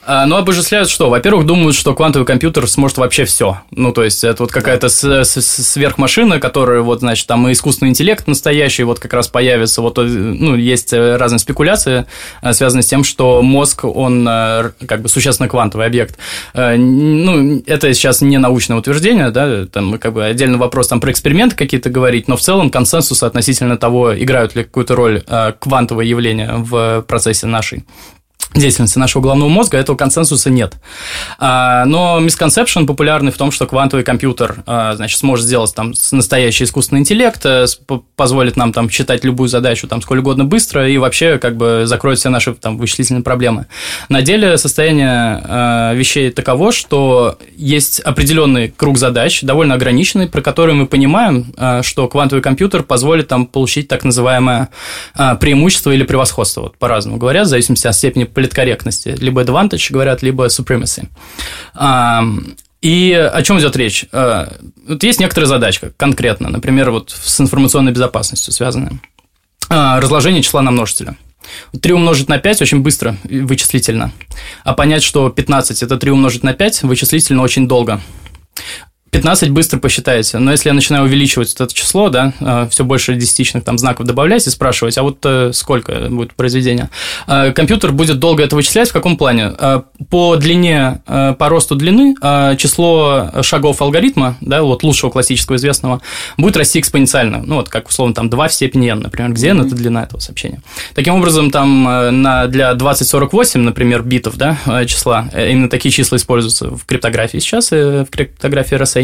А, ну, обожествляют что? Во-первых, думают, что квантовый компьютер сможет вообще все. Ну, то есть, это вот какая-то сверхмашина, которая, вот, значит, там искусственный интеллект настоящий вот как раз появится. Вот, э, ну, есть э, разные спекуляции, э, связанные с тем, что мозг, он как бы существенно квантовый объект. Ну, это сейчас не научное утверждение, да, там как бы отдельный вопрос там про эксперименты какие-то говорить, но в целом консенсус относительно того, играют ли какую-то роль квантовые явления в процессе нашей деятельности нашего головного мозга, этого консенсуса нет. А, но misconception популярный в том, что квантовый компьютер а, значит, сможет сделать там настоящий искусственный интеллект, э, позволит нам там считать любую задачу там сколь угодно быстро и вообще как бы закроет все наши там вычислительные проблемы. На деле состояние а, вещей таково, что есть определенный круг задач, довольно ограниченный, про которые мы понимаем, что квантовый компьютер позволит там получить так называемое преимущество или превосходство, вот по-разному говорят, в зависимости от степени политкорректности. Либо advantage говорят, либо supremacy. И о чем идет речь? А, вот есть некоторые задачи конкретно, например, вот с информационной безопасностью связанные. А, разложение числа на множителя. 3 умножить на 5 очень быстро вычислительно. А понять, что 15 – это 3 умножить на 5, вычислительно очень долго. 15 быстро посчитаете, но если я начинаю увеличивать вот это число, да, э, все больше десятичных там знаков добавлять и спрашивать, а вот э, сколько будет произведение, э, компьютер будет долго это вычислять, в каком плане? По длине, по росту длины число шагов алгоритма, да, вот лучшего классического известного, будет расти экспоненциально, ну вот как условно там 2 в степени n, например, где n – это длина этого сообщения. Таким образом, там на, для 2048, например, битов, да, числа, именно такие числа используются в криптографии сейчас, в криптографии RSA.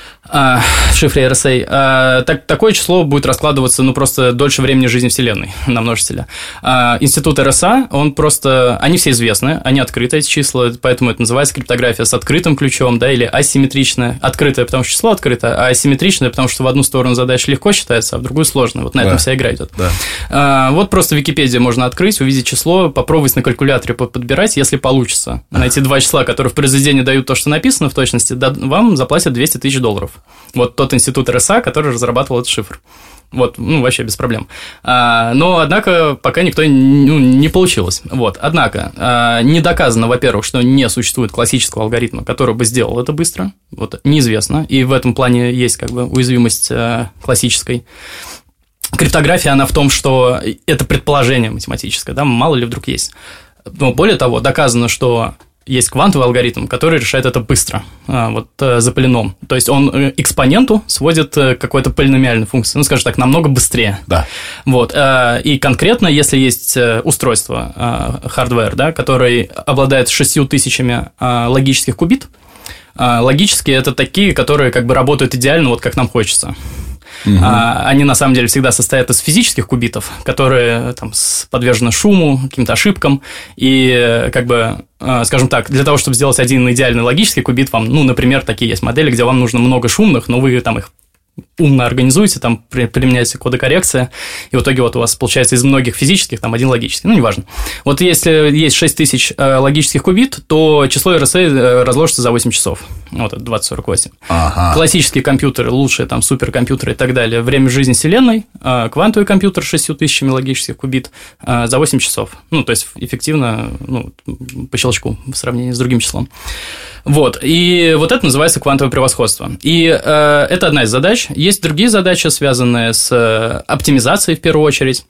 А, в шифре RSA, а, так, такое число будет раскладываться, ну, просто дольше времени жизни Вселенной <laughs> на множителя. А, институт RSA, он просто... Они все известны, они открыты, эти числа, поэтому это называется криптография с открытым ключом, да, или асимметричная. Открытая, потому что число открыто, а асимметричная, потому что в одну сторону задача легко считается, а в другую сложно. Вот на да. этом вся игра идет. Да. Вот просто Википедию можно открыть, увидеть число, попробовать на калькуляторе подбирать, если получится. Найти два числа, которые в произведении дают то, что написано в точности, вам заплатят 200 тысяч долларов Вот тот институт РСА, который разрабатывал этот шифр. Вот, ну, вообще без проблем. А, но, однако, пока никто ну, не получилось. Вот, однако, а, не доказано, во-первых, что не существует классического алгоритма, который бы сделал это быстро. Вот, неизвестно. И в этом плане есть, как бы, уязвимость а, классической. Криптография, она в том, что это предположение математическое, да, мало ли вдруг есть. Но более того, доказано, что есть квантовый алгоритм, который решает это быстро, а, вот э, за полином. То есть он э, экспоненту сводит э, какой-то полиномиальной функции, ну, скажем так, намного быстрее. Да. Вот. И конкретно, если есть устройство, hardware, да, который обладает шестью тысячами логических кубит, логические это такие, которые как бы работают идеально, вот как нам хочется. Угу. А, они на самом деле всегда состоят из физических кубитов, которые там подвержены шуму, каким-то ошибкам. И как бы, а, скажем так, для того, чтобы сделать один идеальный логический кубит, вам, ну, например, такие есть модели, где вам нужно много шумных, но вы там их умно организуете, там применяете кодокоррекция, и в итоге вот у вас получается из многих физических там один логический, ну, неважно. Вот если есть 6000 э, логических кубит, то число RSA э, разложится за 8 часов. Вот это 2048. Ага. Классические компьютеры, лучшие там суперкомпьютеры и так далее, время жизни Вселенной, э, квантовый компьютер с 6000 логических кубит за 8 часов. Ну, то есть эффективно, ну, по щелчку в сравнении с другим числом. Вот, и вот это называется квантовое превосходство. И э, это одна из задач. Есть другие задачи, связанные с э, оптимизацией в первую очередь.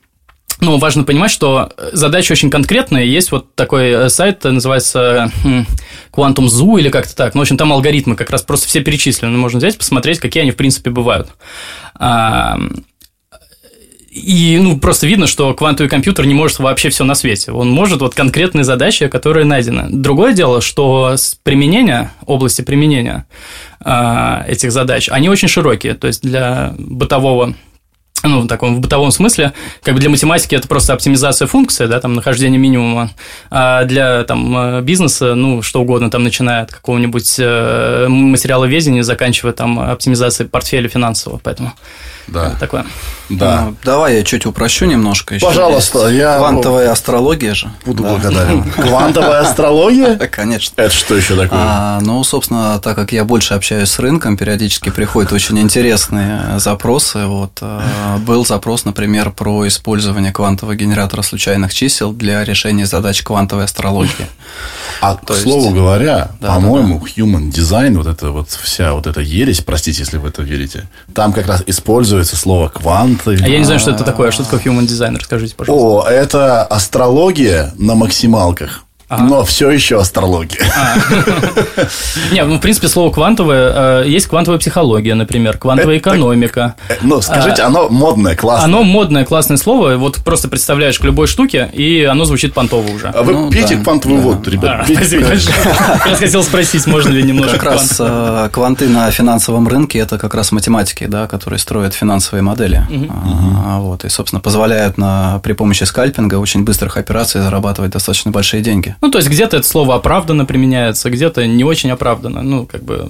Но важно понимать, что задача очень конкретная. Есть вот такой э, сайт, называется хм, Quantum Zoo или как-то так. Ну, в общем, там алгоритмы как раз просто все перечислены. Можно взять, посмотреть, какие они в принципе бывают. И, ну, просто видно, что квантовый компьютер не может вообще все на свете. Он может вот конкретные задачи, которые найдены. Другое дело, что применения, области применения э, этих задач, они очень широкие. То есть для бытового ну, в таком в бытовом смысле, как бы для математики это просто оптимизация функции, да, там, нахождение минимума, а для там, э, бизнеса, ну, что угодно, там, начиная от какого-нибудь э, материала везения, заканчивая там оптимизацией портфеля финансового, поэтому да. такое. Да. Ну, давай я чуть упрощу немножко. Еще Пожалуйста, я... Квантовая астрология же. Буду да. благодарен. <laughs> Квантовая астрология? <laughs> Конечно. Это что еще такое? А, ну, собственно, так как я больше общаюсь с рынком, периодически приходят очень интересные запросы. Вот был запрос, например, про использование квантового генератора случайных чисел для решения задач квантовой астрологии. А <laughs> То к слову есть... говоря, да, по-моему, да, да. human design, вот эта вот вся вот эта ересь, простите, если вы это верите, там как раз используется слово квант. А я не знаю, что это такое. А что такое human design? Расскажите, пожалуйста. О, это астрология на максималках. Ага. Но все еще астрология. А. <laughs> Не, ну, в принципе, слово квантовое, э, есть квантовая психология, например, квантовая экономика. Э, ну, скажите, а, оно модное, классное. Оно модное, классное слово. Вот просто представляешь к любой штуке, и оно звучит понтово уже. А вы ну пьете квантовый воду, ребят? Спасибо большое. Я хотел спросить, можно ли немножко Как раз э, кванты на финансовом рынке – это как раз математики, да, которые строят финансовые модели. Вот, и, собственно, позволяют на, при помощи скальпинга очень быстрых операций зарабатывать достаточно большие деньги. Ну, то есть где-то это слово оправданно применяется, где-то не очень оправданно. Ну, как бы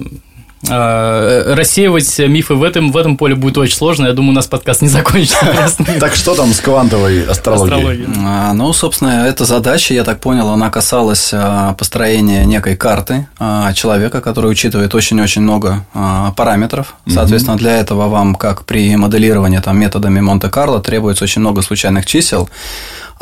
а, рассеивать мифы в этом, в этом поле будет очень сложно. Я думаю, у нас подкаст не закончится. <laughs> Так что там с квантовой астрологией? А, ну, собственно, эта задача, я так понял, она касалась а, построения некой карты человека, который учитывает очень-очень много параметров. Соответственно, для этого вам, как при моделировании там, методами Монте-Карло, требуется очень много случайных чисел.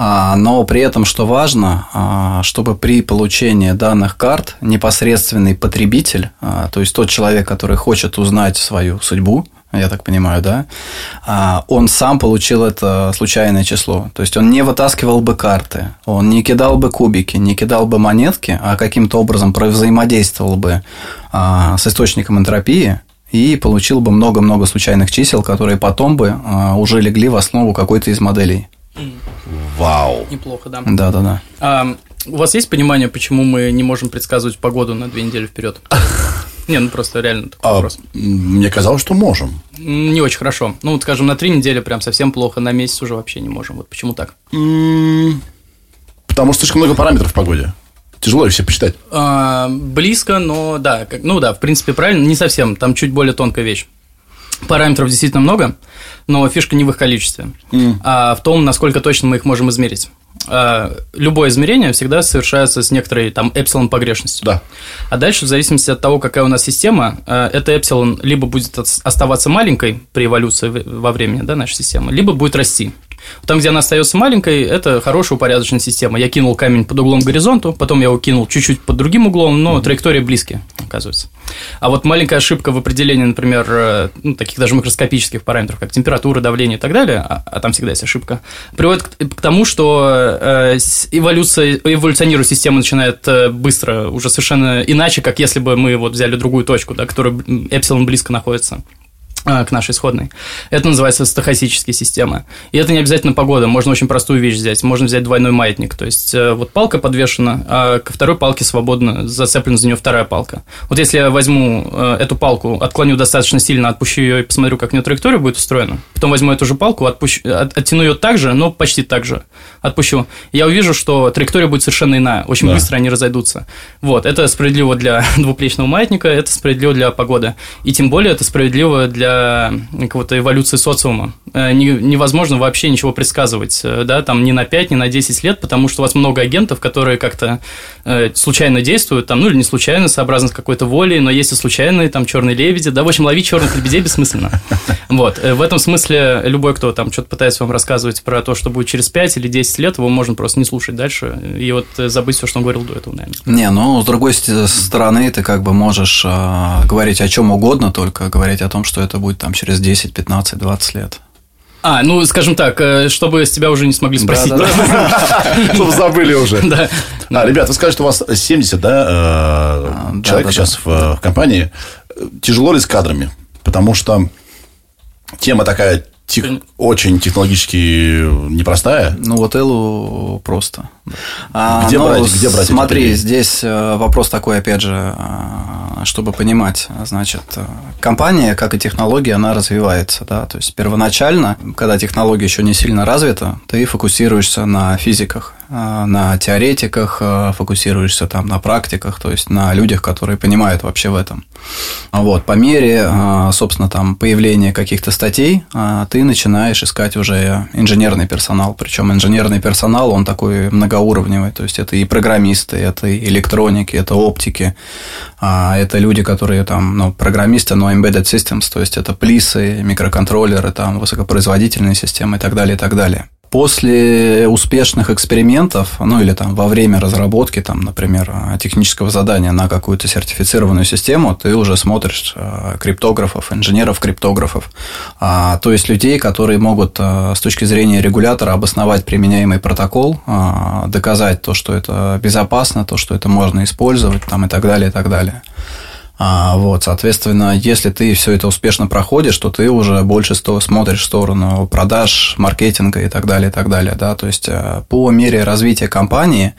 А, но при этом, что важно, а, чтобы при получении данных карт непосредственный потребитель, а, то есть тот человек, который хочет узнать свою судьбу, я так понимаю, да, он сам получил это случайное число. То есть он не вытаскивал бы карты, он не кидал бы кубики, не кидал бы монетки, а каким-то образом взаимодействовал бы с источником энтропии, и получил бы много-много случайных чисел, которые потом бы уже легли в основу какой-то из моделей. Вау. Неплохо, да. Да, да, да. А, у вас есть понимание, почему мы не можем предсказывать погоду на две недели вперед? <laughs> Не, ну просто реально такой а, вопрос. Мне казалось, что можем. Не очень хорошо. Ну, вот, скажем, на три недели прям совсем плохо, на месяц уже вообще не можем. Вот почему так? Потому что слишком много параметров в погоде. Тяжело их все посчитать. А, близко, но да, как, ну да, в принципе, правильно, не совсем. Там чуть более тонкая вещь. Параметров действительно много, но фишка не в их количестве, mm. а в том, насколько точно мы их можем измерить. А, любое измерение всегда совершается с некоторой там эпсилон погрешностью. Да. А дальше, в зависимости от того, какая у нас система, а, эта эпсилон либо будет оставаться маленькой при эволюции во времени да, нашей системы, либо будет расти. Там, где она остается маленькой, это хорошая упорядоченная система. Я кинул камень под углом к горизонту, потом я его кинул чуть-чуть под другим углом, но траектории близкие, оказывается. А вот маленькая ошибка в определении, например, э, ну, таких даже макроскопических параметров, как температура, давление и так далее, а, а там всегда есть ошибка, приводит к, к тому, что э, эволюция, эволюционирует система начинает э, быстро, уже совершенно иначе, как если бы мы вот взяли другую точку, да, которая эпсилон близко находится. А, к нашей исходной. Это называется стохастические системы. И это не обязательно погода, можно очень простую вещь взять. Можно взять двойной маятник. То есть, э, вот палка подвешена, а ко второй палке свободно зацеплена за нее вторая палка. Вот если я возьму э, эту палку, отклоню достаточно сильно, отпущу ее и посмотрю, как у нее траектория будет устроена, потом возьму эту же палку, отпущу, от, оттяну ее так же, но почти так же отпущу, я увижу, что траектория будет совершенно иная. Очень да. быстро они разойдутся. Вот, это справедливо для <laughs> двуплечного маятника, это справедливо для погоды. И тем более это справедливо для для какой-то эволюции социума. Э, невозможно вообще ничего предсказывать, э, да, там ни на 5, ни на 10 лет, потому что у вас много агентов, которые как-то э, случайно действуют, там, ну или не случайно, сообразно с какой-то волей, но есть и случайные, там, черные лебеди, да, в общем, ловить черных лебедей бессмысленно. <laughs> Вот, в этом смысле любой, кто там что-то пытается вам рассказывать про то, что будет через 5 или 10 лет, его можно просто не слушать дальше и вот забыть все, что он говорил до этого, наверное. Не, ну, с другой стороны, ты как бы можешь говорить о чем угодно, только говорить о том, что это будет там через 10, 15, 20 лет. А, ну, скажем так, э, чтобы с тебя уже не смогли спросить. <laughs> Чтобы забыли уже. Да. А, ребят, вы скажете, у вас 70, да, э, а, человек сейчас в компании. Тяжело ли с кадрами? Потому что тема такая тех, очень технологически непростая. Ну, вот Эллу просто. А, где, ну, брать, где брать Смотри, здесь э, вопрос такой, опять же, э, чтобы понимать. Значит, э, компания, как и технология, она развивается. Да? То есть, первоначально, когда технология еще не сильно развита, ты фокусируешься на физиках, на теоретиках, фокусируешься там на практиках, то есть на людях, которые понимают вообще в этом. Вот, по мере, собственно, там появления каких-то статей, ты начинаешь искать уже инженерный персонал. Причем инженерный персонал, он такой многоуровневый. То есть это и программисты, это и электроники, это оптики, а это люди, которые там, ну, программисты, но embedded systems, то есть это плисы, микроконтроллеры, там, высокопроизводительные системы и так далее, и так далее. После успешных экспериментов, ну или там во время разработки, там, например, технического задания на какую-то сертифицированную систему, ты уже смотришь э, криптографов, инженеров-криптографов, а, то есть людей, которые могут э, с точки зрения регулятора обосновать применяемый протокол, а, доказать то, что это безопасно, то, что это можно использовать, там, и так далее, и так далее. А, вот, соответственно, если ты все это успешно проходишь, то ты уже больше смотришь в сторону продаж, маркетинга и так далее, и так далее. Да? То есть э, по мере развития компании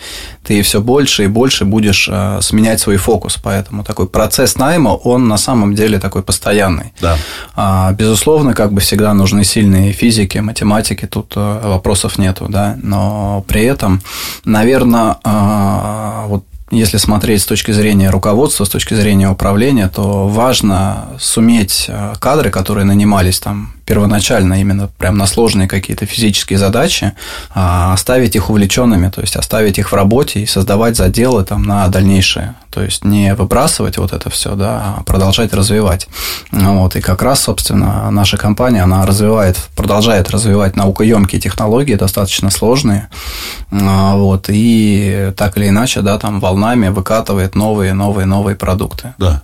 ты все больше и больше будешь э, сменять свой фокус. Поэтому такой процесс найма, он на самом деле такой постоянный. Да. А, безусловно, как бы всегда нужны сильные физики, математики, тут э, вопросов нету, да. Но при этом, наверное, вот если смотреть с точки зрения руководства, с точки зрения управления, то важно суметь э, кадры, которые нанимались там первоначально именно прям на сложные какие-то физические задачи, а, оставить их увлеченными, то есть оставить их в работе и создавать заделы там на дальнейшее. То есть не выбрасывать вот это все, да, а продолжать развивать. Вот. И как раз, собственно, наша компания, она развивает, продолжает развивать наукоемкие технологии, достаточно сложные. А, вот. И так или иначе, да, там волнами выкатывает новые, новые, новые продукты. Да.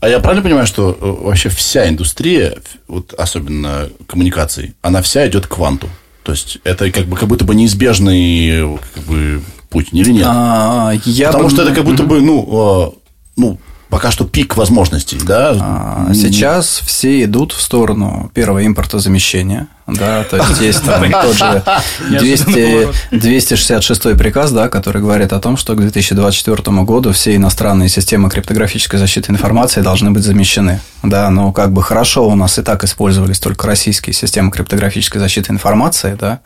А я правильно понимаю, что э, вообще вся индустрия, вот особенно коммуникаций, она вся идет к кванту? То есть это как бы как будто бы неизбежный как бы, путь или нет? А, я Потому бы... что это как будто бы ну, э, ну пока что пик возможностей, да? А, сейчас все идут в сторону первого импортозамещения. Да, то есть есть там <laughs> тот же 200, 266 приказ, да, который говорит о том, что к 2024 году все иностранные системы криптографической защиты информации должны быть замещены. Да, но как бы хорошо у нас и так использовались только российские системы криптографической защиты информации, да,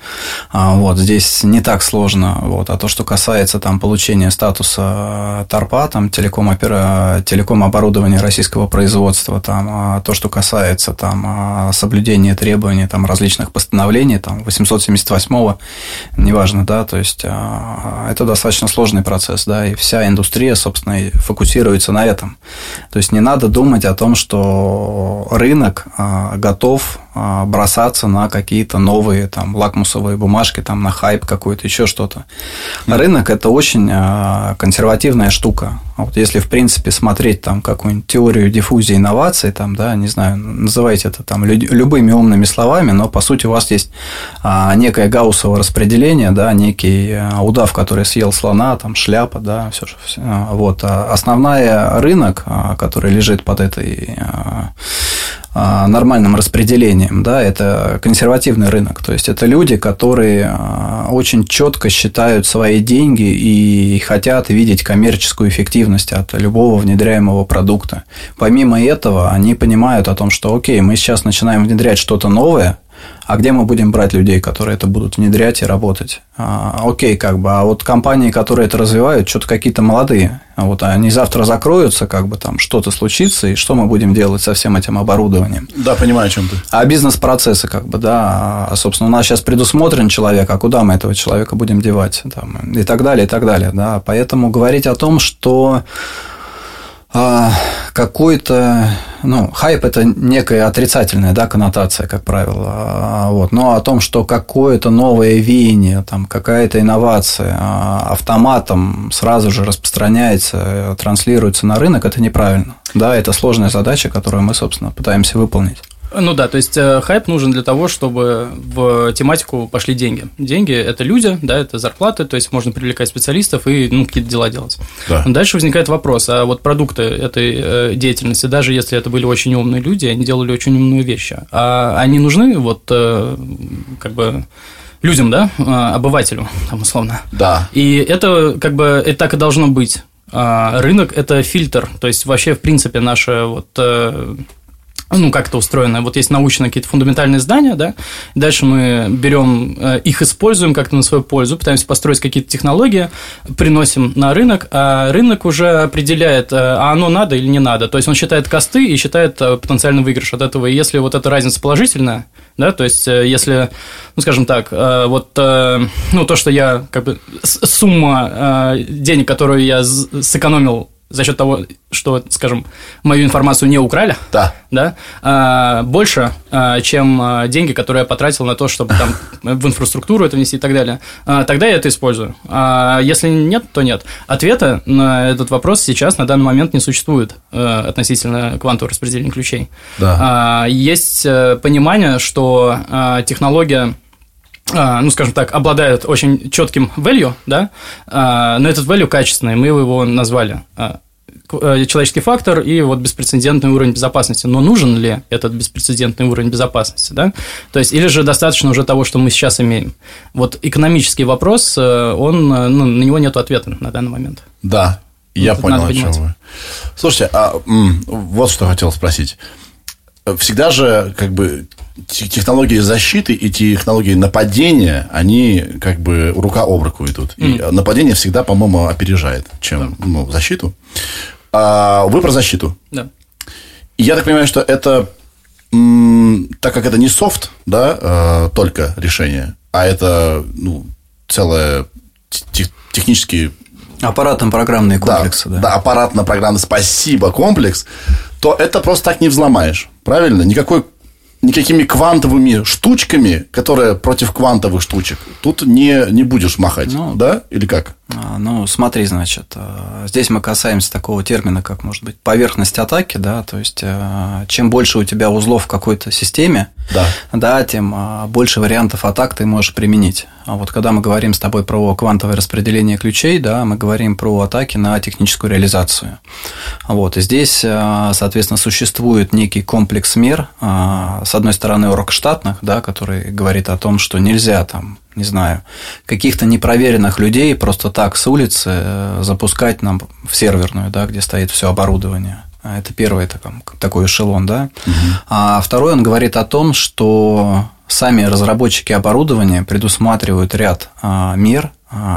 а вот здесь не так сложно, вот, а то, что касается там получения статуса ТАРПа, там телеком, опера, телеком оборудования российского производства, там, а то, что касается там а, соблюдения требований там различных различных постановлений, там, 878-го, неважно, да, то есть а, это достаточно сложный процесс, да, и вся индустрия, собственно, фокусируется на этом. То есть не надо думать о том, что рынок а, готов бросаться на какие-то новые там лакмусовые бумажки, там на хайп какой-то, еще что-то. Рынок это очень а, консервативная штука. Вот если, в принципе, смотреть там какую-нибудь теорию диффузии инноваций, там, да, не знаю, называйте это там любыми умными словами, но по сути у вас есть а, некое гауссово распределение, да, некий удав, который съел слона, там шляпа, да, все, все вот. А основная рынок, который лежит под этой а, нормальным распределением, да, это консервативный рынок, то есть это люди, которые а, очень четко считают свои деньги и хотят видеть коммерческую эффективность от любого внедряемого продукта. Помимо этого, они понимают о том, что, окей, мы сейчас начинаем внедрять что-то новое, а где мы будем брать людей, которые это будут внедрять и работать? А, окей, как бы, а вот компании, которые это развивают, что-то какие-то молодые, а вот они завтра закроются, как бы там что-то случится, и что мы будем делать со всем этим оборудованием? Да, понимаю, о чем ты. А бизнес-процессы, как бы, да, а, собственно, у нас сейчас предусмотрен человек, а куда мы этого человека будем девать, там, и так далее, и так далее, да, поэтому говорить о том, что а, какой-то, ну, хайп это некая отрицательная, да, коннотация, как правило, а, вот, но о том, что какое-то новое веяние, там, какая-то инновация а, автоматом сразу же распространяется, транслируется на рынок, это неправильно, да, это сложная задача, которую мы, собственно, пытаемся выполнить. Ну да, то есть э, хайп нужен для того, чтобы в тематику пошли деньги. Деньги – это люди, да, это зарплаты, то есть можно привлекать специалистов и ну, какие-то дела делать. Да. Дальше возникает вопрос, а вот продукты этой э, деятельности, даже если это были очень умные люди, они делали очень умные вещи, а они нужны вот э, как бы людям, да, обывателю, <laughs> там условно. Да. И это как бы это так и должно быть. А рынок – это фильтр, то есть вообще, в принципе, наша вот ну, как это устроено. Вот есть научные какие-то фундаментальные знания, да, дальше мы берем э, их, используем как-то на свою пользу, пытаемся построить какие-то технологии, приносим на рынок, а рынок уже определяет, э, а оно надо или не надо. То есть он считает косты и считает э, потенциальный выигрыш от этого. И если вот эта разница положительная, да, то есть если, ну, скажем так, вот, ну, то, что я, как бы, сумма денег, которую я сэкономил за счет того, что, скажем, мою информацию не украли, да. Да, а, больше, а, чем а, деньги, которые я потратил на то, чтобы там в инфраструктуру это внести и так далее, а, тогда я это использую. А если нет, то нет. Ответа на этот вопрос сейчас на данный момент не существует а, относительно квантового распределения ключей. Да. А, есть э, понимание, что а, технология ну, скажем так, обладает очень четким value, да, но этот value качественный, мы его назвали э, человеческий фактор и вот беспрецедентный уровень безопасности. Но нужен ли этот беспрецедентный уровень безопасности, да? То есть, или же достаточно уже того, что мы сейчас имеем? Вот экономический вопрос, э, он, э, ну, на него нет ответа на данный момент. Да, я вот понял, о чем вы. Слушайте, а вот что хотел спросить. Всегда же, как бы, технологии защиты и технологии нападения, они как бы рука об руку идут. Mm. И нападение всегда, по-моему, опережает, чем да. ну, защиту. А вы про защиту. Да. И я так понимаю, что это так как это не софт, да, э, только решение, а это ну, целое технический Аппаратно-программные комплексы, да, да. Да, аппаратно-программный, спасибо, комплекс, то это просто так не взломаешь. Правильно? Никакой никакими квантовыми штучками, которые против квантовых штучек, тут не, не будешь махать, ну, да? Или как? А, ну, смотри, значит, а, здесь мы касаемся такого термина, как, может быть, поверхность атаки, да, то есть, а, чем больше у тебя узлов в какой-то системе, да, да тем больше вариантов атак ты можешь применить. А вот когда мы говорим с тобой про квантовое распределение ключей, да, мы говорим про атаки на техническую реализацию. Вот, и здесь, соответственно, существует некий комплекс мер, с одной стороны, оргштатных, да, который говорит о том, что нельзя там не знаю, каких-то непроверенных людей просто так с улицы э, запускать нам в серверную, да, где стоит все оборудование. А это первый такой эшелон, да. Угу. А второй он говорит о том, что сами разработчики оборудования предусматривают ряд а, мер,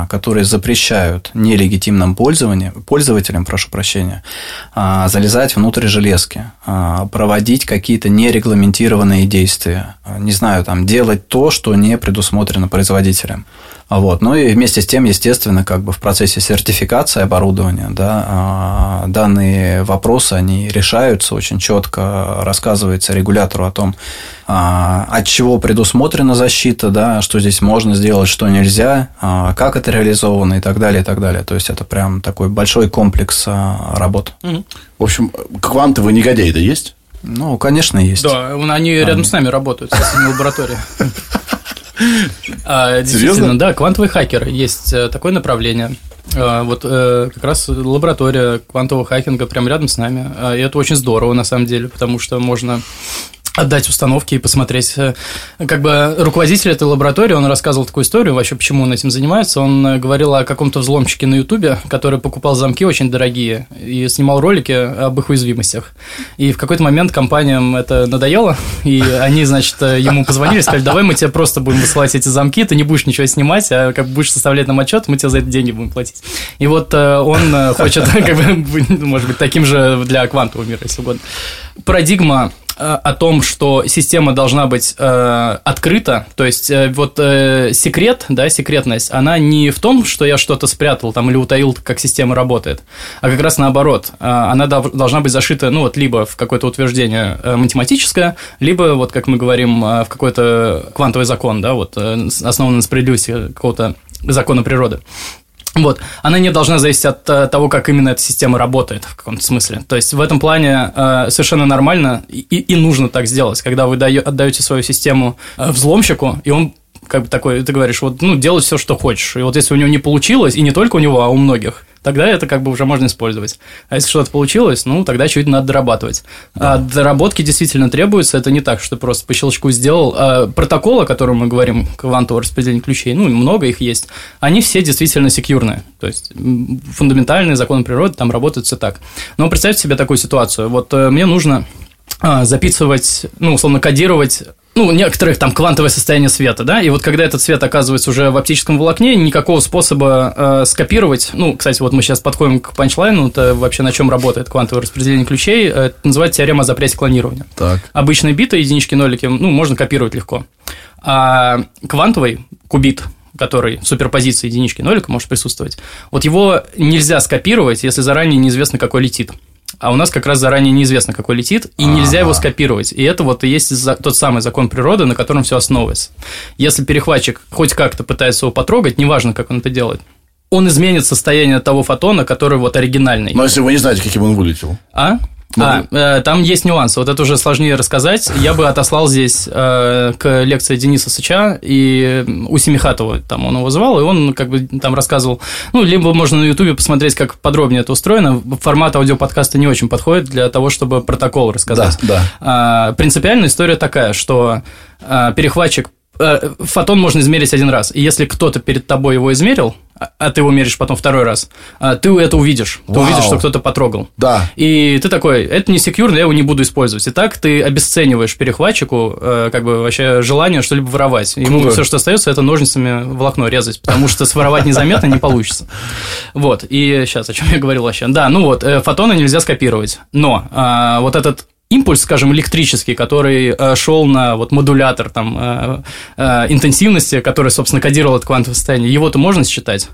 которые запрещают нелегитимным пользованием, пользователям, прошу прощения, а, залезать внутрь железки, а, проводить какие-то нерегламентированные действия, не знаю, там, делать то, что не предусмотрено производителем. Вот. Ну и вместе с тем, естественно, как бы в процессе сертификации оборудования да, а, данные вопросы они решаются очень четко, рассказывается регулятору о том, а, от чего предусмотрена защита, да, что здесь можно сделать, что нельзя, а, как это реализовано и так далее, и так далее. То есть это прям такой большой комплекс работ. В общем, квантовые негодяи-то есть? Ну, конечно, есть. Да, они рядом с нами работают, в лаборатории. <laughs> А, действительно, да, квантовый хакер. Есть э, такое направление. А, вот э, как раз лаборатория квантового хакинга прямо рядом с нами. А, и это очень здорово, на самом деле, потому что можно отдать установки и посмотреть. Э, как бы руководитель этой лаборатории, он рассказывал такую историю, вообще, почему он этим занимается. Он э, говорил о каком-то взломщике на Ютубе, который покупал замки очень дорогие и снимал ролики об их уязвимостях. И в какой-то момент компаниям это надоело, и они, значит, э, ему позвонили, сказали, давай мы тебе просто будем высылать эти замки, ты не будешь ничего снимать, а как будешь составлять нам отчет, мы тебе за это деньги будем платить. И вот он хочет, <laughs> как бы, может быть, таким же для квантового мира, если угодно. Парадигма о том, что система должна быть э, открыта, то есть э, вот э, секрет, да, секретность, она не в том, что я что-то спрятал там или утаил, как система работает, а как раз наоборот, э, она дов- должна быть зашита, ну вот либо в какое-то утверждение э, математическое, либо вот как мы говорим э, в какой-то квантовый закон, да, вот э, основан на справедливости какого-то закона природы. Вот. Она не должна зависеть от uh, того, как именно эта система работает в каком-то смысле. То есть в этом плане uh, совершенно нормально и, и нужно так сделать, когда вы даю, отдаете свою систему uh, взломщику, и он как бы такой, ты говоришь, вот, ну, делай все, что хочешь. И вот если у него не получилось, и не только у него, а у многих, тогда это как бы уже можно использовать. А если что-то получилось, ну, тогда чуть надо дорабатывать. Да. А доработки действительно требуются, это не так, что просто по щелчку сделал. А протоколы, о котором мы говорим, квантовое распределение ключей, ну, много их есть, они все действительно секьюрные. То есть, фундаментальные законы природы там работают все так. Но представьте себе такую ситуацию. Вот э, мне нужно записывать, ну, условно, кодировать ну, некоторых там квантовое состояние света, да, и вот когда этот свет оказывается уже в оптическом волокне, никакого способа э, скопировать, ну, кстати, вот мы сейчас подходим к панчлайну, это вообще на чем работает квантовое распределение ключей, э, это называется теорема о запрете клонирования. Так. Обычные биты, единички, нолики, ну, можно копировать легко. А квантовый кубит, который в суперпозиции единички нолика может присутствовать, вот его нельзя скопировать, если заранее неизвестно, какой летит а у нас как раз заранее неизвестно, какой летит, и А-а-а. нельзя его скопировать. И это вот и есть тот самый закон природы, на котором все основывается. Если перехватчик хоть как-то пытается его потрогать, неважно, как он это делает, он изменит состояние того фотона, который вот оригинальный. Но если вы не знаете, каким он вылетел. А? А, э, там есть нюансы, вот это уже сложнее рассказать. Я бы отослал здесь э, к лекции Дениса Сыча и у Семихатова, там он его звал, и он как бы там рассказывал, ну, либо можно на Ютубе посмотреть, как подробнее это устроено. Формат аудиоподкаста не очень подходит для того, чтобы протокол рассказать. Да, да. А, принципиальная история такая, что а, перехватчик Э, фотон можно измерить один раз. И если кто-то перед тобой его измерил, а, а ты его меришь потом второй раз, а, ты это увидишь. Ты Вау. увидишь, что кто-то потрогал. Да. И ты такой, это не секьюрно, я его не буду использовать. И так ты обесцениваешь перехватчику э, как бы вообще желание что-либо воровать. Ему Круто. все, что остается, это ножницами волокно резать, потому что своровать незаметно не получится. Вот. И сейчас, о чем я говорил вообще? Да, ну вот, э, фотоны нельзя скопировать. Но а, вот этот импульс, скажем, электрический, который э, шел на вот модулятор там, э, э, интенсивности, который, собственно, кодировал это квантовое состояние, его-то можно считать?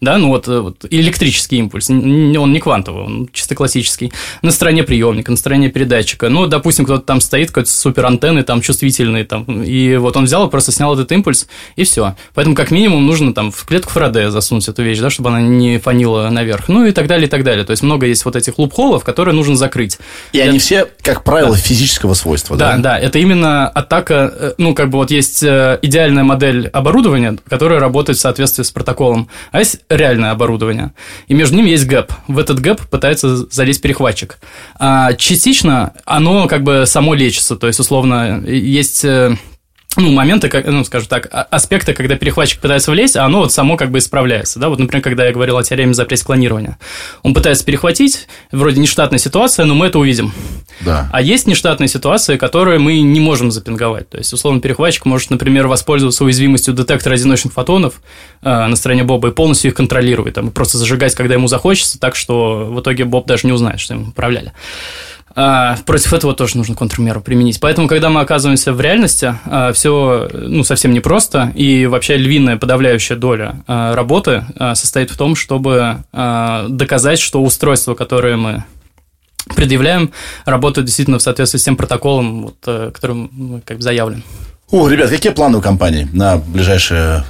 Да, ну вот, э, вот электрический импульс, он не квантовый, он чисто классический, на стороне приемника, на стороне передатчика. Ну, допустим, кто-то там стоит, какой-то супер антенны, там чувствительный, там, и вот он взял и просто снял этот импульс, и все. Поэтому, как минимум, нужно там в клетку Фарадея засунуть эту вещь, да, чтобы она не фонила наверх, ну и так далее, и так далее. То есть много есть вот этих loophole ов, которые нужно закрыть. И это... они все, как правило, да. физического свойства, да? Да, да, это именно атака, э, ну, как бы вот есть э, идеальная модель оборудования, которая работает в соответствии с протоколом, а есть реальное оборудование. И между ними есть gap. В этот gap пытается залезть перехватчик. А частично оно как бы само лечится. То есть, условно, есть э, ну, моменты, как, ну, скажем так, а, аспекты, когда перехватчик пытается влезть, а оно вот само как бы исправляется, да, вот, например, когда я говорил о теореме запрете клонирования, он пытается перехватить, вроде нештатная ситуация, но мы это увидим. Да. А есть нештатные ситуации, которые мы не можем запинговать, то есть, условно, перехватчик может, например, воспользоваться уязвимостью детектора одиночных фотонов э, на стороне Боба и полностью их контролировать, там, просто зажигать, когда ему захочется, так что в итоге Боб даже не узнает, что им управляли. А, против этого тоже нужно контрмеру применить. Поэтому, когда мы оказываемся в реальности, а, все ну, совсем непросто, и вообще львиная подавляющая доля а, работы состоит в том, чтобы доказать, что устройство, которое мы предъявляем, работает действительно в соответствии с тем протоколом, вот, э, которым мы как бы заявлен. О, ребят, какие планы у компании на ближайшие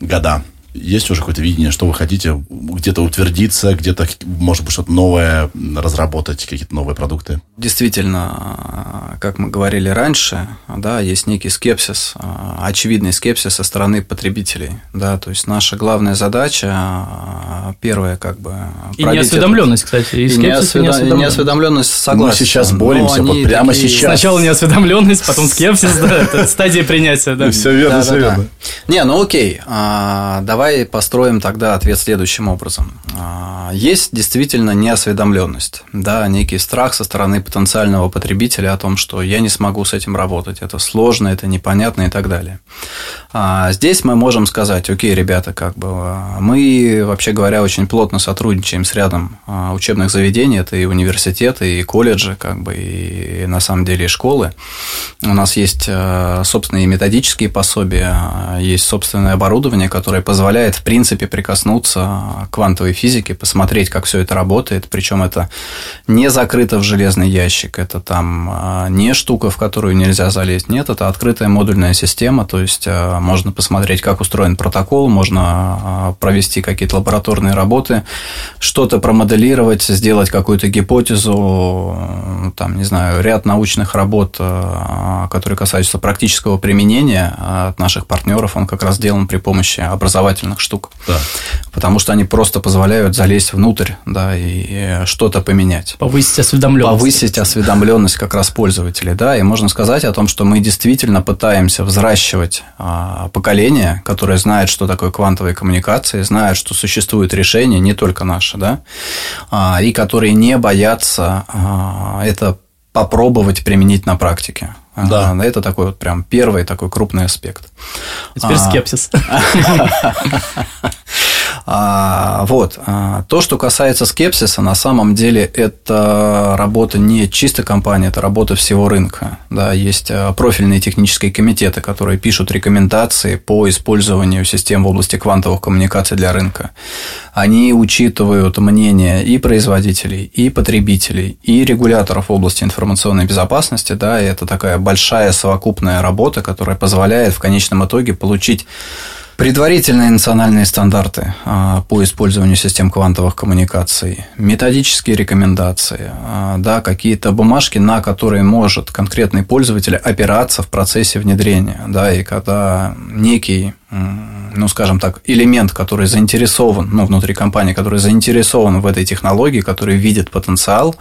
года? Есть уже какое-то видение, что вы хотите где-то утвердиться, где-то, может быть, что-то новое разработать, какие-то новые продукты? Действительно, как мы говорили раньше, да, есть некий скепсис, очевидный скепсис со стороны потребителей. Да, то есть наша главная задача, первая, как бы... И неосведомленность, этот... кстати, и, и скепсис, и неосведомленность. неосведомленность, согласен. Мы сейчас боремся, вот прямо такие... сейчас. Сначала неосведомленность, потом скепсис, да, стадия принятия, да. Все верно, все верно. Не, ну окей, а, давай Давай построим тогда ответ следующим образом. А, есть действительно неосведомленность, да, некий страх со стороны потенциального потребителя о том, что я не смогу с этим работать, это сложно, это непонятно и так далее. А здесь мы можем сказать, окей, ребята, как бы мы, вообще говоря, очень плотно сотрудничаем с рядом а, учебных заведений, это и университеты, и колледжи, как бы, и на самом деле и школы. У нас есть а, собственные методические пособия, есть собственное оборудование, которое позволяет позволяет, в принципе, прикоснуться к квантовой физике, посмотреть, как все это работает. Причем это не закрыто в железный ящик, это там а, не штука, в которую нельзя залезть. Нет, это открытая модульная система, то есть а, можно посмотреть, как устроен протокол, можно а, провести какие-то лабораторные работы, что-то промоделировать, сделать какую-то гипотезу, там, не знаю, ряд научных работ, которые касаются практического применения от наших партнеров, он как раз сделан при помощи образовательных замечательных штук. Да. Потому что они просто позволяют залезть внутрь, да, и что-то поменять. Повысить осведомленность. Повысить осведомленность как раз пользователей, да, и можно сказать о том, что мы действительно пытаемся взращивать а, поколение, которое знает, что такое квантовые коммуникации, знает, что существует решение, не только наше, да, а, и которые не боятся а, это попробовать применить на практике. Да. Это такой вот прям первый такой крупный аспект. И теперь а... скепсис. <laughs> А, вот. А, то, что касается скепсиса, на самом деле это работа не чисто компании, это работа всего рынка. Да, есть а, профильные технические комитеты, которые пишут рекомендации по использованию систем в области квантовых коммуникаций для рынка. Они учитывают мнение и производителей, и потребителей, и регуляторов в области информационной безопасности. Да, и это такая большая совокупная работа, которая позволяет в конечном итоге получить Предварительные национальные стандарты а, по использованию систем квантовых коммуникаций, методические рекомендации, а, да, какие-то бумажки, на которые может конкретный пользователь опираться в процессе внедрения, да, и когда некий ну, скажем так, элемент, который заинтересован, ну, внутри компании, который заинтересован в этой технологии, который видит потенциал,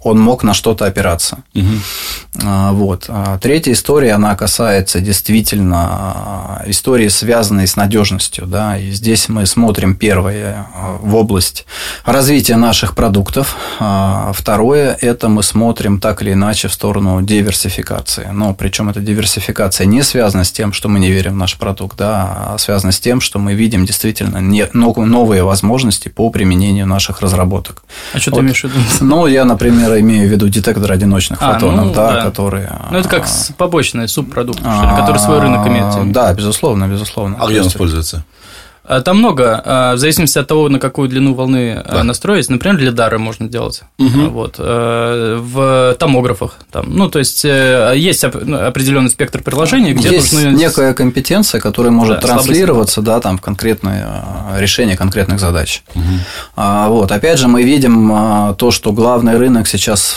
он мог на что-то опираться. Угу. Вот. А третья история, она касается действительно истории, связанной с надежностью. Да? И здесь мы смотрим первое в область развития наших продуктов. Второе – это мы смотрим так или иначе в сторону диверсификации. Но причем эта диверсификация не связана с тем, что мы не верим в наш продукт, да, связана с тем, что мы видим действительно новые возможности по применению наших разработок. А что вот. ты имеешь в виду? Ну, я, например, имею в виду детектор одиночных а, фотонов, ну, да, да, которые... Ну, это как а, побочный субпродукт, а, который свой рынок имеет. Да, безусловно, безусловно. А где он используется? А, там много, а, в зависимости от того, на какую длину волны а, да. настроить. Например, для дары можно делать. Угу. Вот. В томографах. Там. Ну, то есть, э, есть ну, определенный спектр приложений, где есть нужны... некая компетенция, которая может да, транслироваться да, там, в конкретное решение конкретных задач. Угу. Вот. Опять же, мы видим то, что главный рынок сейчас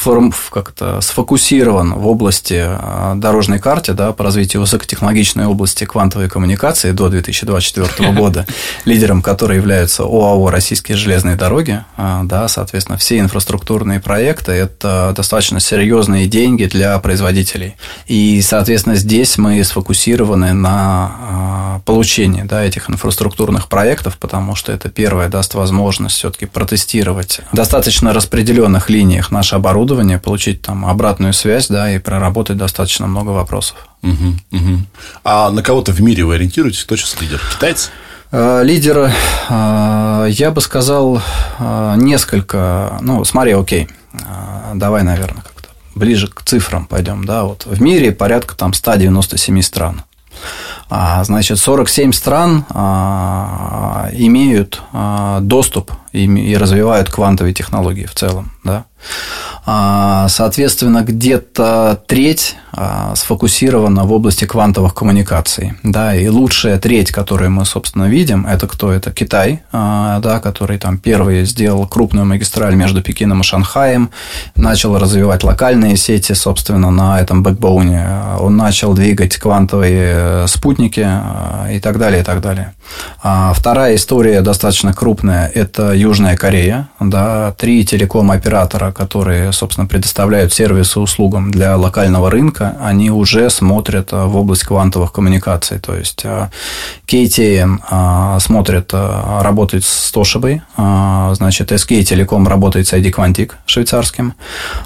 форм, как-то сфокусирован в области а, дорожной карты да, по развитию высокотехнологичной области квантовой коммуникации до 2024 <laughs> года, лидером которой являются ОАО «Российские железные дороги». А, да, соответственно, все инфраструктурные проекты – это достаточно серьезные деньги для производителей. И, соответственно, здесь мы сфокусированы на а, получении да, этих инфраструктурных проектов, потому что это первое даст возможность все-таки протестировать в достаточно распределенных линиях наше оборудование, оборудование, получить там обратную связь, да, и проработать достаточно много вопросов. Угу, угу. А на кого-то в мире вы ориентируетесь? Кто сейчас лидер? Китайцы? Э, лидеры, э, я бы сказал, э, несколько. Ну, смотри, окей, давай, наверное, как-то ближе к цифрам пойдем. Да, вот в мире порядка там 197 стран. А, значит, 47 стран имеют доступ и развивают квантовые технологии в целом. Да? А, соответственно, где-то треть сфокусирована в области квантовых коммуникаций. Да, и лучшая треть, которую мы, собственно, видим, это кто? Это Китай, а, да, который там первый сделал крупную магистраль между Пекином и Шанхаем, начал развивать локальные сети, собственно, на этом бэкбоуне. Он начал двигать квантовые э, спутники и так далее, и так далее. Вторая история достаточно крупная – это Южная Корея. Да, три телеком-оператора, которые, собственно, предоставляют сервисы услугам для локального рынка, они уже смотрят в область квантовых коммуникаций. То есть KTM а, смотрит, а, работает с а, значит, SK Telecom работает с ID Quantic швейцарским,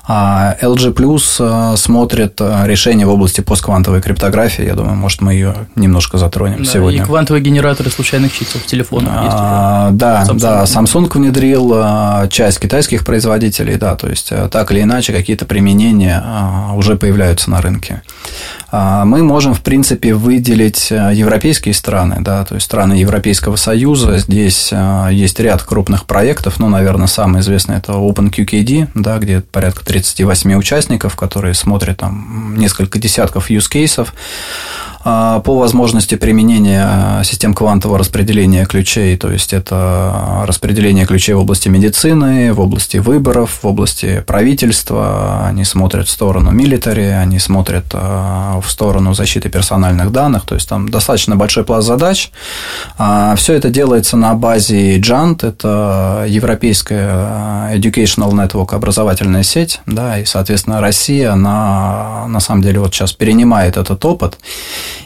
LG Plus смотрит решение в области постквантовой криптографии. Я думаю, может, мы ее немножко затронем да, сегодня. И квантовые генераторы случайных чипсов телефонов есть уже. Да, Samsung. да, Samsung внедрил часть китайских производителей, да, то есть так или иначе какие-то применения уже появляются на рынке. Мы можем, в принципе, выделить европейские страны, да, то есть страны Европейского Союза. Здесь а, есть ряд крупных проектов, ну, наверное, самый известный это OpenQKD, да, где порядка 38 участников, которые смотрят там несколько десятков use cases. А, по возможности применения а, систем квантового распределения ключей, то есть это распределение ключей в области медицины, в области выборов, в области правительства, они смотрят в сторону милитари, они смотрят а, в сторону защиты персональных данных, то есть там достаточно большой пласт задач. Все это делается на базе JANT, это европейская Educational Network образовательная сеть, да, и, соответственно, Россия, она на самом деле вот сейчас перенимает этот опыт,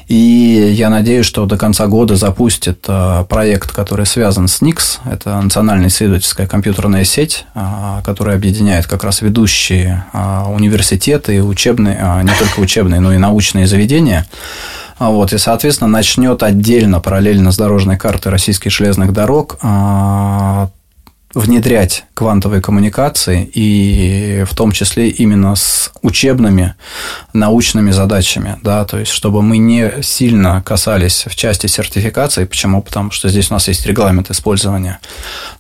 и я надеюсь, что до конца года запустит э, проект, который связан с НИКС. Это национальная исследовательская компьютерная сеть, э, которая объединяет как раз ведущие э, университеты и учебные, не только учебные, но и научные заведения. Вот, и, соответственно, начнет отдельно, параллельно с дорожной картой российских железных дорог, внедрять квантовые коммуникации и в том числе именно с учебными научными задачами, да, то есть чтобы мы не сильно касались в части сертификации, почему? Потому что здесь у нас есть регламент использования,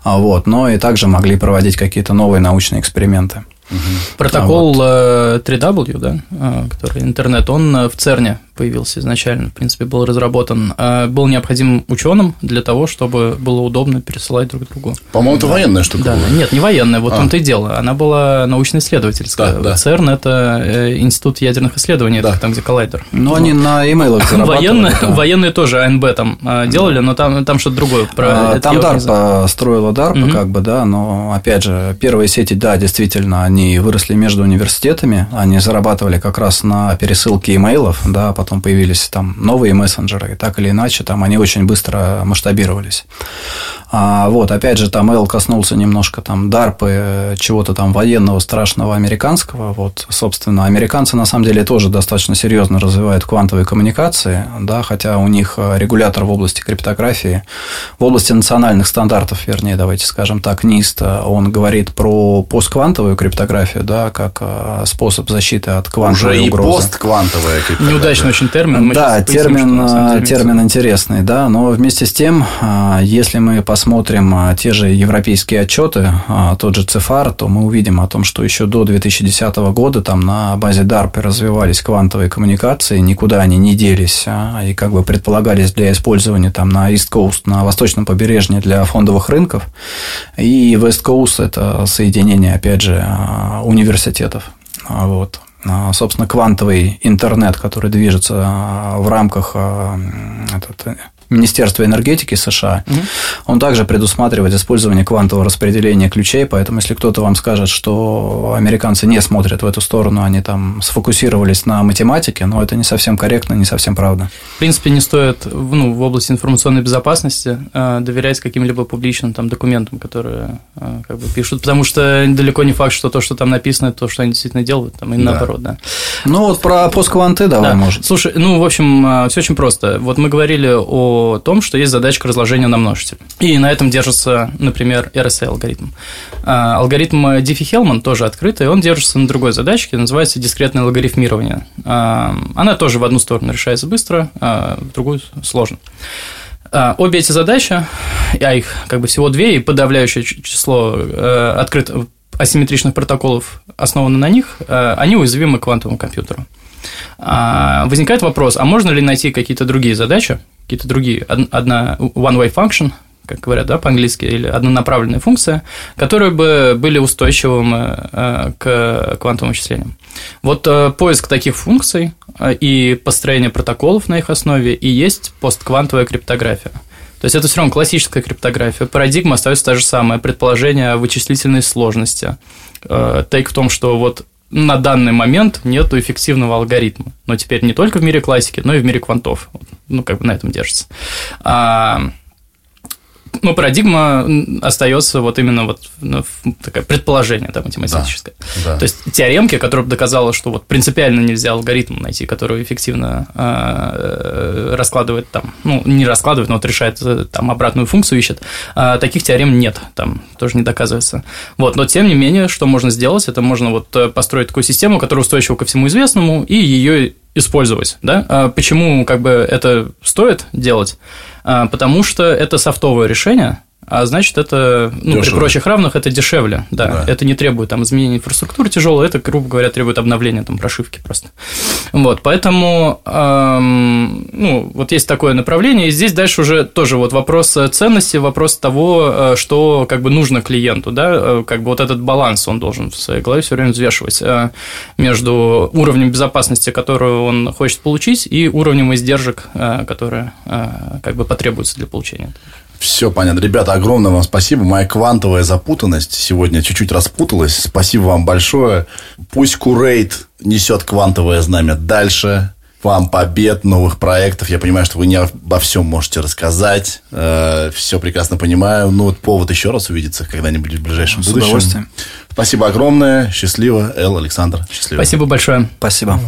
а вот, но и также могли проводить какие-то новые научные эксперименты. Угу. Протокол а вот. 3W, э, да, э, который интернет, он э, в ЦЕРНе появился изначально, в принципе, был разработан, а, был необходим ученым для того, чтобы было удобно пересылать друг другу. По-моему, это военная штука да, была. Нет, не военная, вот а. том-то и дело. Она была научно-исследовательская. Да, да. ЦЕРН – это э, Институт ядерных исследований, да. там, где коллайдер. Ну, они на имейлах военные, да. военные тоже АНБ там а, делали, но там, там что-то другое. Про а, там DARPA строила DARPA, угу. как бы, да, но, опять же, первые сети, да, действительно, они выросли между университетами, они зарабатывали как раз на пересылке имейлов, да, потом потом появились там новые мессенджеры, и так или иначе там они очень быстро масштабировались. А, вот, опять же, там Эл коснулся немножко там дарпы, чего-то там военного страшного американского. Вот, собственно, американцы на самом деле тоже достаточно серьезно развивают квантовые коммуникации, да, хотя у них регулятор в области криптографии, в области национальных стандартов, вернее, давайте скажем так, НИСТ, он говорит про постквантовую криптографию, да, как а, способ защиты от квантовой Уже угрозы. и постквантовая криптография. Неудачный очень термин. Мы да, термин, термин интересный, да, но вместе с тем, а, если мы посмотрим а, те же европейские отчеты, а, тот же ЦИФАР, то мы увидим о том, что еще до 2010 года там на базе DARPA развивались квантовые коммуникации, никуда они не делись, и как бы предполагались для использования там на East Coast, на восточном побережье для фондовых рынков, и West Coast – это соединение, опять же, университетов. Вот. Собственно, квантовый интернет, который движется в рамках этот, Министерства энергетики США, угу. он также предусматривает использование квантового распределения ключей, поэтому если кто-то вам скажет, что американцы не смотрят в эту сторону, они там сфокусировались на математике, но это не совсем корректно, не совсем правда. В принципе, не стоит ну, в области информационной безопасности э, доверять каким-либо публичным там, документам, которые э, как бы пишут, потому что далеко не факт, что то, что там написано, то, что они действительно делают, там, и да. наоборот, да. Ну вот про посткванты давай, да. может. Слушай, ну, в общем, э, все очень просто. Вот мы говорили о о том, что есть задачка разложения на множитель. И на этом держится, например, RSA-алгоритм. А, алгоритм Диффи-Хелман тоже открытый, он держится на другой задачке, называется дискретное логарифмирование. А, она тоже в одну сторону решается быстро, а в другую сложно. Обе эти задачи, а их как бы всего две, и подавляющее число э, открытых асимметричных протоколов основаны на них, э, они уязвимы квантовому компьютеру. Возникает вопрос, а можно ли найти какие-то другие задачи, какие-то другие, одна one-way function, как говорят, да, по-английски, или однонаправленная функция, которые бы были устойчивыми э, к квантовым вычислениям. Вот э, поиск таких функций э, и построение протоколов на их основе и есть постквантовая криптография. То есть это все равно классическая криптография. Парадигма остается та же самая. Предположение о вычислительной сложности. Тейк в том, что вот на данный момент нет эффективного алгоритма. Но теперь не только в мире классики, но и в мире квантов. Ну, как бы на этом держится. А, ну, парадигма остается вот именно вот ну, такое предположение да, математическое. Да, да. То есть теоремки, которая бы доказала, что вот принципиально нельзя алгоритм найти, который эффективно э, раскладывает там, ну, не раскладывает, но вот решает э, там обратную функцию ищет, а таких теорем нет, там тоже не доказывается. Вот, но тем не менее, что можно сделать, это можно вот э, построить такую систему, которая устойчива ко всему известному, и ее использовать, да? А почему как бы это стоит делать? А, потому что это софтовое решение, а значит, это, ну, при прочих равных, это дешевле, да. да. Это не требует там изменения инфраструктуры тяжелой, это, грубо говоря, требует обновления там прошивки просто. Вот, поэтому, эм, ну, вот есть такое направление, и здесь дальше уже тоже вот вопрос ценности, вопрос того, э, что как бы нужно клиенту, да, э, как бы вот этот баланс он должен в своей голове все время взвешивать э, между уровнем безопасности, которую он хочет получить, и уровнем издержек, которые как бы потребуются для получения. Все понятно. Ребята, огромное вам спасибо. Моя квантовая запутанность сегодня чуть-чуть распуталась. Спасибо вам большое. Пусть Курейт несет квантовое знамя дальше. Вам побед, новых проектов. Я понимаю, что вы не обо всем можете рассказать. Э, все прекрасно понимаю. Ну, вот повод еще раз увидеться когда-нибудь в ближайшем С будущем. удовольствием. Спасибо огромное. Счастливо. Эл, Александр. Счастливо. Спасибо большое. Спасибо.